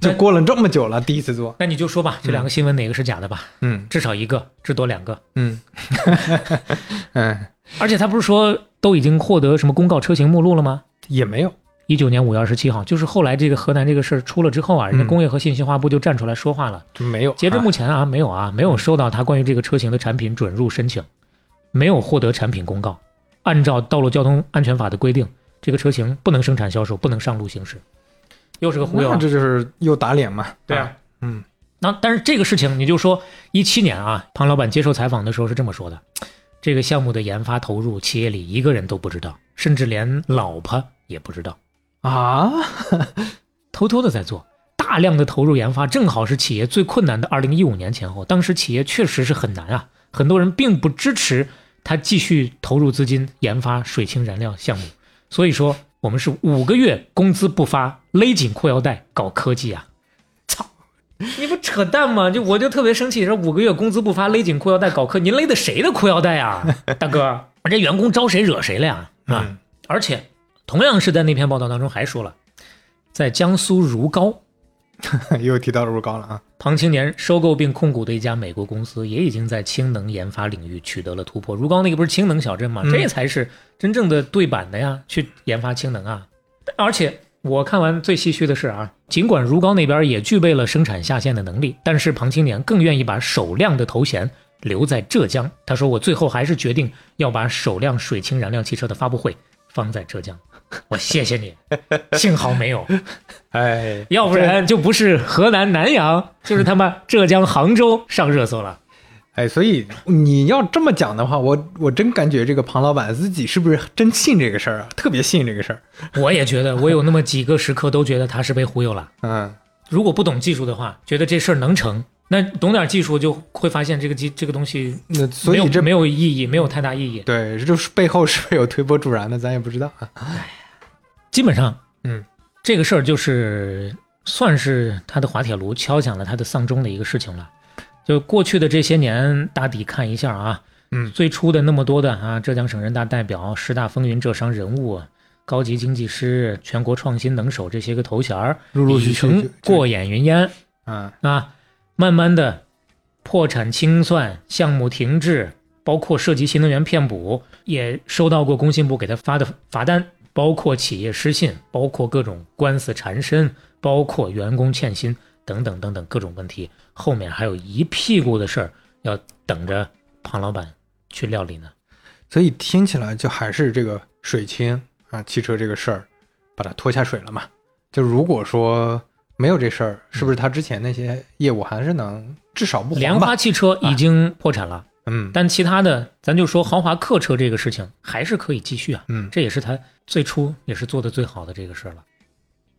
就过了这么久了，第一次做，那你就说吧，这两个新闻哪个是假的吧？嗯至少一个，至多两个。嗯 嗯，而且他不是说都已经获得什么公告车型目录了吗？也没有，一九年五月二十七号，就是后来这个河南这个事儿出了之后啊，人家嗯工业和信息化部就站出来说话了。就没有。截至啊目前啊，没有啊，没有收到他关于这个车型的产品准入申请，没有获得产品公告。按照道路交通安全法的规定，这个车型不能生产销售，不能上路行驶。又是个忽悠啊。这就是又打脸嘛。对啊，嗯那但是这个事情，你就说一七年啊，庞老板接受采访的时候是这么说的：这个项目的研发投入，企业里一个人都不知道，甚至连老婆也不知道，啊，偷偷的在做。大量的投入研发，正好是企业最困难的二零一五年前后。当时企业确实是很难啊，很多人并不支持他继续投入资金研发水氢燃料项目。所以说，我们是五个月工资不发，勒紧裤腰带搞科技啊！操，你不扯淡吗？就我就特别生气，说五个月工资不发，勒紧裤腰带搞科，您勒的谁的裤腰带啊，大哥？这员工招谁惹谁了呀？啊！嗯而且同样是在那篇报道当中还说了，在江苏如皋，又提到入高了啊。庞青年收购并控股的一家美国公司，也已经在氢能研发领域取得了突破。如皋那个不是氢能小镇吗？嗯这才是真正的对版的呀，去研发氢能啊！而且我看完最唏嘘的是啊，尽管如皋那边也具备了生产下线的能力，但是庞青年更愿意把首辆的头衔留在浙江。他说：“我最后还是决定要把首辆水氢燃料汽车的发布会放在浙江。”我谢谢你，幸好没有。哎，要不然就不是河南南阳，就是他妈浙江杭州上热搜了。哎，所以你要这么讲的话，我我真感觉这个庞老板自己是不是真信这个事儿啊？特别信这个事儿。我也觉得，我有那么几个时刻都觉得他是被忽悠了。嗯，如果不懂技术的话，觉得这事儿能成；那懂点技术就会发现这个机这个东西那所以这没有意义，没有太大意义。对，这就是背后是不是有推波助澜的，咱也不知道啊。基本上，嗯，这个事儿就是算是他的滑铁卢敲响了他的丧钟的一个事情了。就过去的这些年，大抵看一下啊，嗯。最初的那么多的啊，浙江省人大代表、十大风云浙商人物、高级经济师、全国创新能手这些个头衔儿，陆陆续续已成过眼云烟。嗯啊，慢慢的破产清算、项目停滞，包括涉及新能源骗补，也收到过工信部给他发的罚单，包括企业失信，包括各种官司缠身，包括员工欠薪等等等等各种问题，后面还有一屁股的事儿要等着庞老板去料理呢。所以听起来就还是这个水清啊汽车这个事儿，把它拖下水了嘛。就如果说没有这事儿，是不是他之前那些业务还是能至少不莲花？汽车已经破产了，嗯但其他的咱就说豪华客车这个事情还是可以继续啊。嗯这也是他最初也是做的最好的这个事儿了。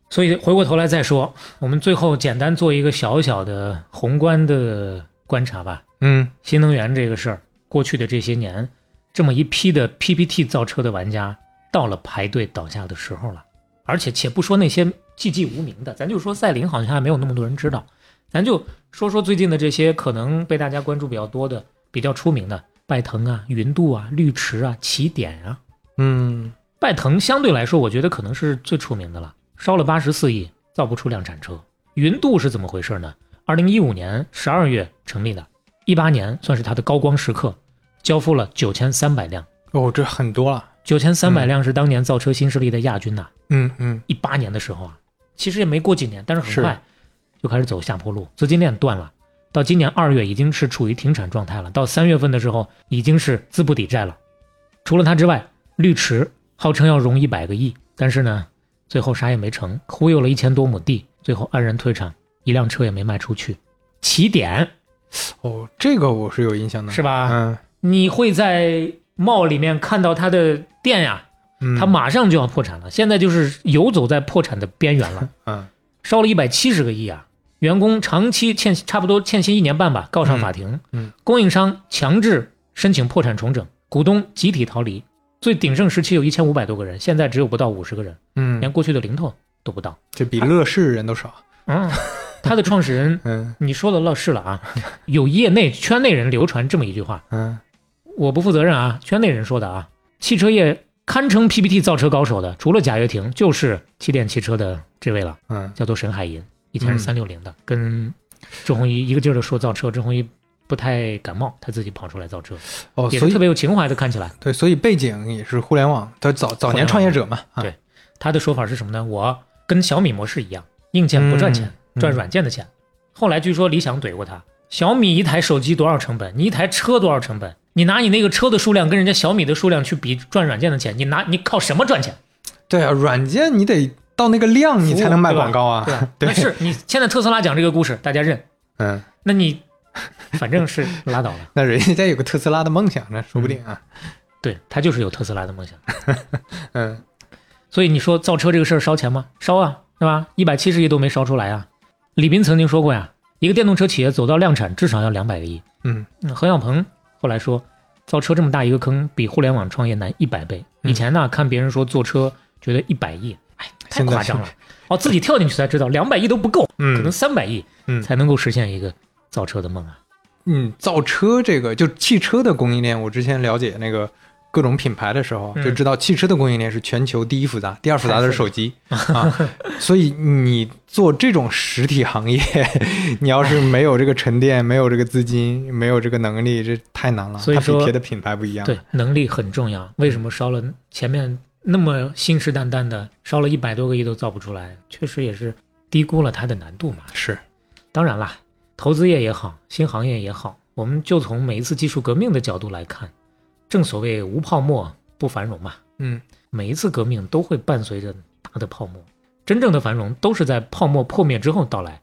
所以回过头来再说，我们最后简单做一个小小的宏观的观察吧。嗯新能源这个事儿，过去的这些年，这么一批的 PPT 造车的玩家，到了排队倒下的时候了。而且且不说那些寂寂无名的，咱就说赛麟好像还没有那么多人知道，咱就说说最近的这些可能被大家关注比较多的、比较出名的拜腾啊、云度啊、绿驰啊、起点啊。嗯拜腾相对来说，我觉得可能是最出名的了，烧了八十四亿，造不出量产车。云度是怎么回事呢？二零一五年十二月成立的，一八年算是它的高光时刻，交付了九千三百辆，哦，这很多了。九千三百辆是当年造车新势力的亚军呐。嗯嗯一八年的时候啊，其实也没过几年，但是很快就开始走下坡路，资金链断了。到今年二月已经是处于停产状态了，到三月份的时候已经是资不抵债了。除了它之外，绿池号称要融一百个亿，但是呢，最后啥也没成，忽悠了一千多亩地，最后黯然退场，一辆车也没卖出去。起点哦，这个我是有印象的，是吧？嗯，你会在 mall 里面看到它的店呀，嗯它马上就要破产了，现在就是游走在破产的边缘了。嗯烧了一百七十个亿啊！员工长期欠差不多欠薪一年半吧，告上法庭。嗯供应商强制申请破产重整，股东集体逃离。最鼎盛时期有一千五百多个人，现在只有不到五十个人，嗯，连过去的零头都不到。这比乐视人都少。嗯，他的创始人，嗯你说的乐视了啊？有业内圈内人流传这么一句话，嗯我不负责任啊，圈内人说的啊。汽车业堪称 PPT 造车高手的，除了贾跃亭，就是起点汽车的这位了。嗯叫做沈海银，以前是嗯三六零的，跟周鸿祎一个劲儿的说造车，周鸿祎不太感冒，他自己跑出来造车，哦，也是所以特别有情怀的，看起来。对，所以背景也是互联网，他早早年创业者嘛。啊对他的说法是什么呢？我跟小米模式一样，硬件不赚钱，嗯赚软件的钱。后来据说理想怼过他，小米一台手机多少成本？你一台车多少成本？你拿你那个车的数量跟人家小米的数量去比赚软件的钱，你拿你靠什么赚钱？对啊，软件你得到那个量，你才能卖广告啊。对吧？对那是你现在特斯拉讲这个故事，大家认，嗯，那你反正是拉倒了。那人家有个特斯拉的梦想呢，说不定啊。对他就是有特斯拉的梦想。嗯所以你说造车这个事儿烧钱吗？烧啊，是吧？一百七十亿都没烧出来啊。李斌曾经说过呀，一个电动车企业走到量产至少要两百个亿。嗯嗯，何小鹏后来说，造车这么大一个坑，比互联网创业难一百倍。嗯以前呢，看别人说做车，觉得一百亿，哎，太现在夸张了。哦，自己跳进去才知道，两百亿都不够，可能嗯三百亿嗯才能够实现一个造车的梦啊。嗯，造车这个就汽车的供应链，我之前了解那个各种品牌的时候，嗯就知道汽车的供应链是全球第一复杂，第二复杂的是手机啊。所以你做这种实体行业，你要是没有这个沉淀，没有这个资金，没有这个能力，这太难了。所以说别的品牌不一样。对，能力很重要。为什么烧了前面那么信誓旦旦的烧了一百多个亿都造不出来？确实也是低估了它的难度嘛。是，当然啦，投资业也好，新行业也好，我们就从每一次技术革命的角度来看，正所谓无泡沫不繁荣嘛。嗯每一次革命都会伴随着大的泡沫，真正的繁荣都是在泡沫破灭之后到来。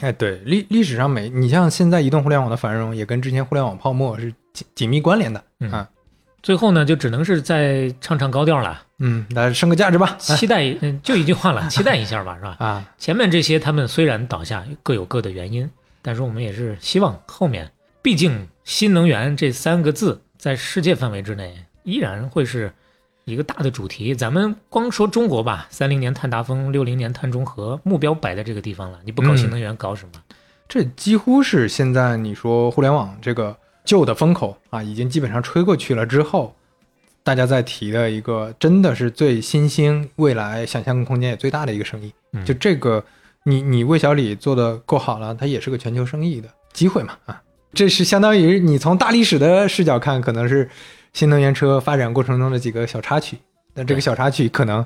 哎，对历历史上每你像现在移动互联网的繁荣，也跟之前互联网泡沫是紧紧密关联的嗯啊。最后呢，就只能是再唱唱高调了，嗯，来升个价值吧。期待，嗯，就一句话了，期待一下吧，是吧？啊，前面这些他们虽然倒下，各有各的原因，但是我们也是希望后面，毕竟新能源这三个字在世界范围之内依然会是一个大的主题。咱们光说中国吧，三零年碳达峰，六零年碳中和，目标摆在这个地方了，你不搞新能源搞什么？这几乎是现在你说互联网这个旧的风口啊，已经基本上吹过去了之后，大家在提的一个真的是最新兴、未来想象空间也最大的一个生意。嗯就这个，你你魏小李做的够好了，它也是个全球生意的机会嘛啊。这是相当于你从大历史的视角看，可能是新能源车发展过程中的几个小插曲，但这个小插曲可能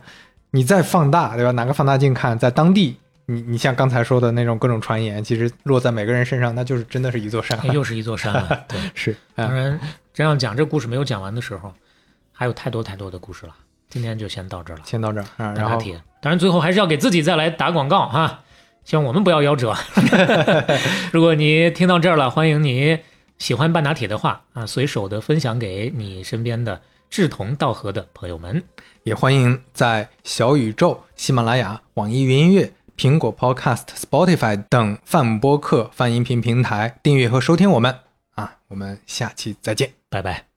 你再放大，对吧？拿个放大镜看，在当地，你你像刚才说的那种各种传言，其实落在每个人身上，那就是真的是一座山。又是一座山了。对，是，啊，当然这样讲，这故事没有讲完的时候，还有太多太多的故事了。今天就先到这儿了。先到这儿啊，然后铁。当然，最后还是要给自己再来打广告哈，希望我们不要夭折。如果你听到这儿了，欢迎你喜欢半打铁的话啊，随手的分享给你身边的志同道合的朋友们。也欢迎在小宇宙、喜马拉雅、网易云音乐、苹果 Podcast、Spotify 等泛播客泛音频平台订阅和收听我们啊，我们下期再见。拜拜。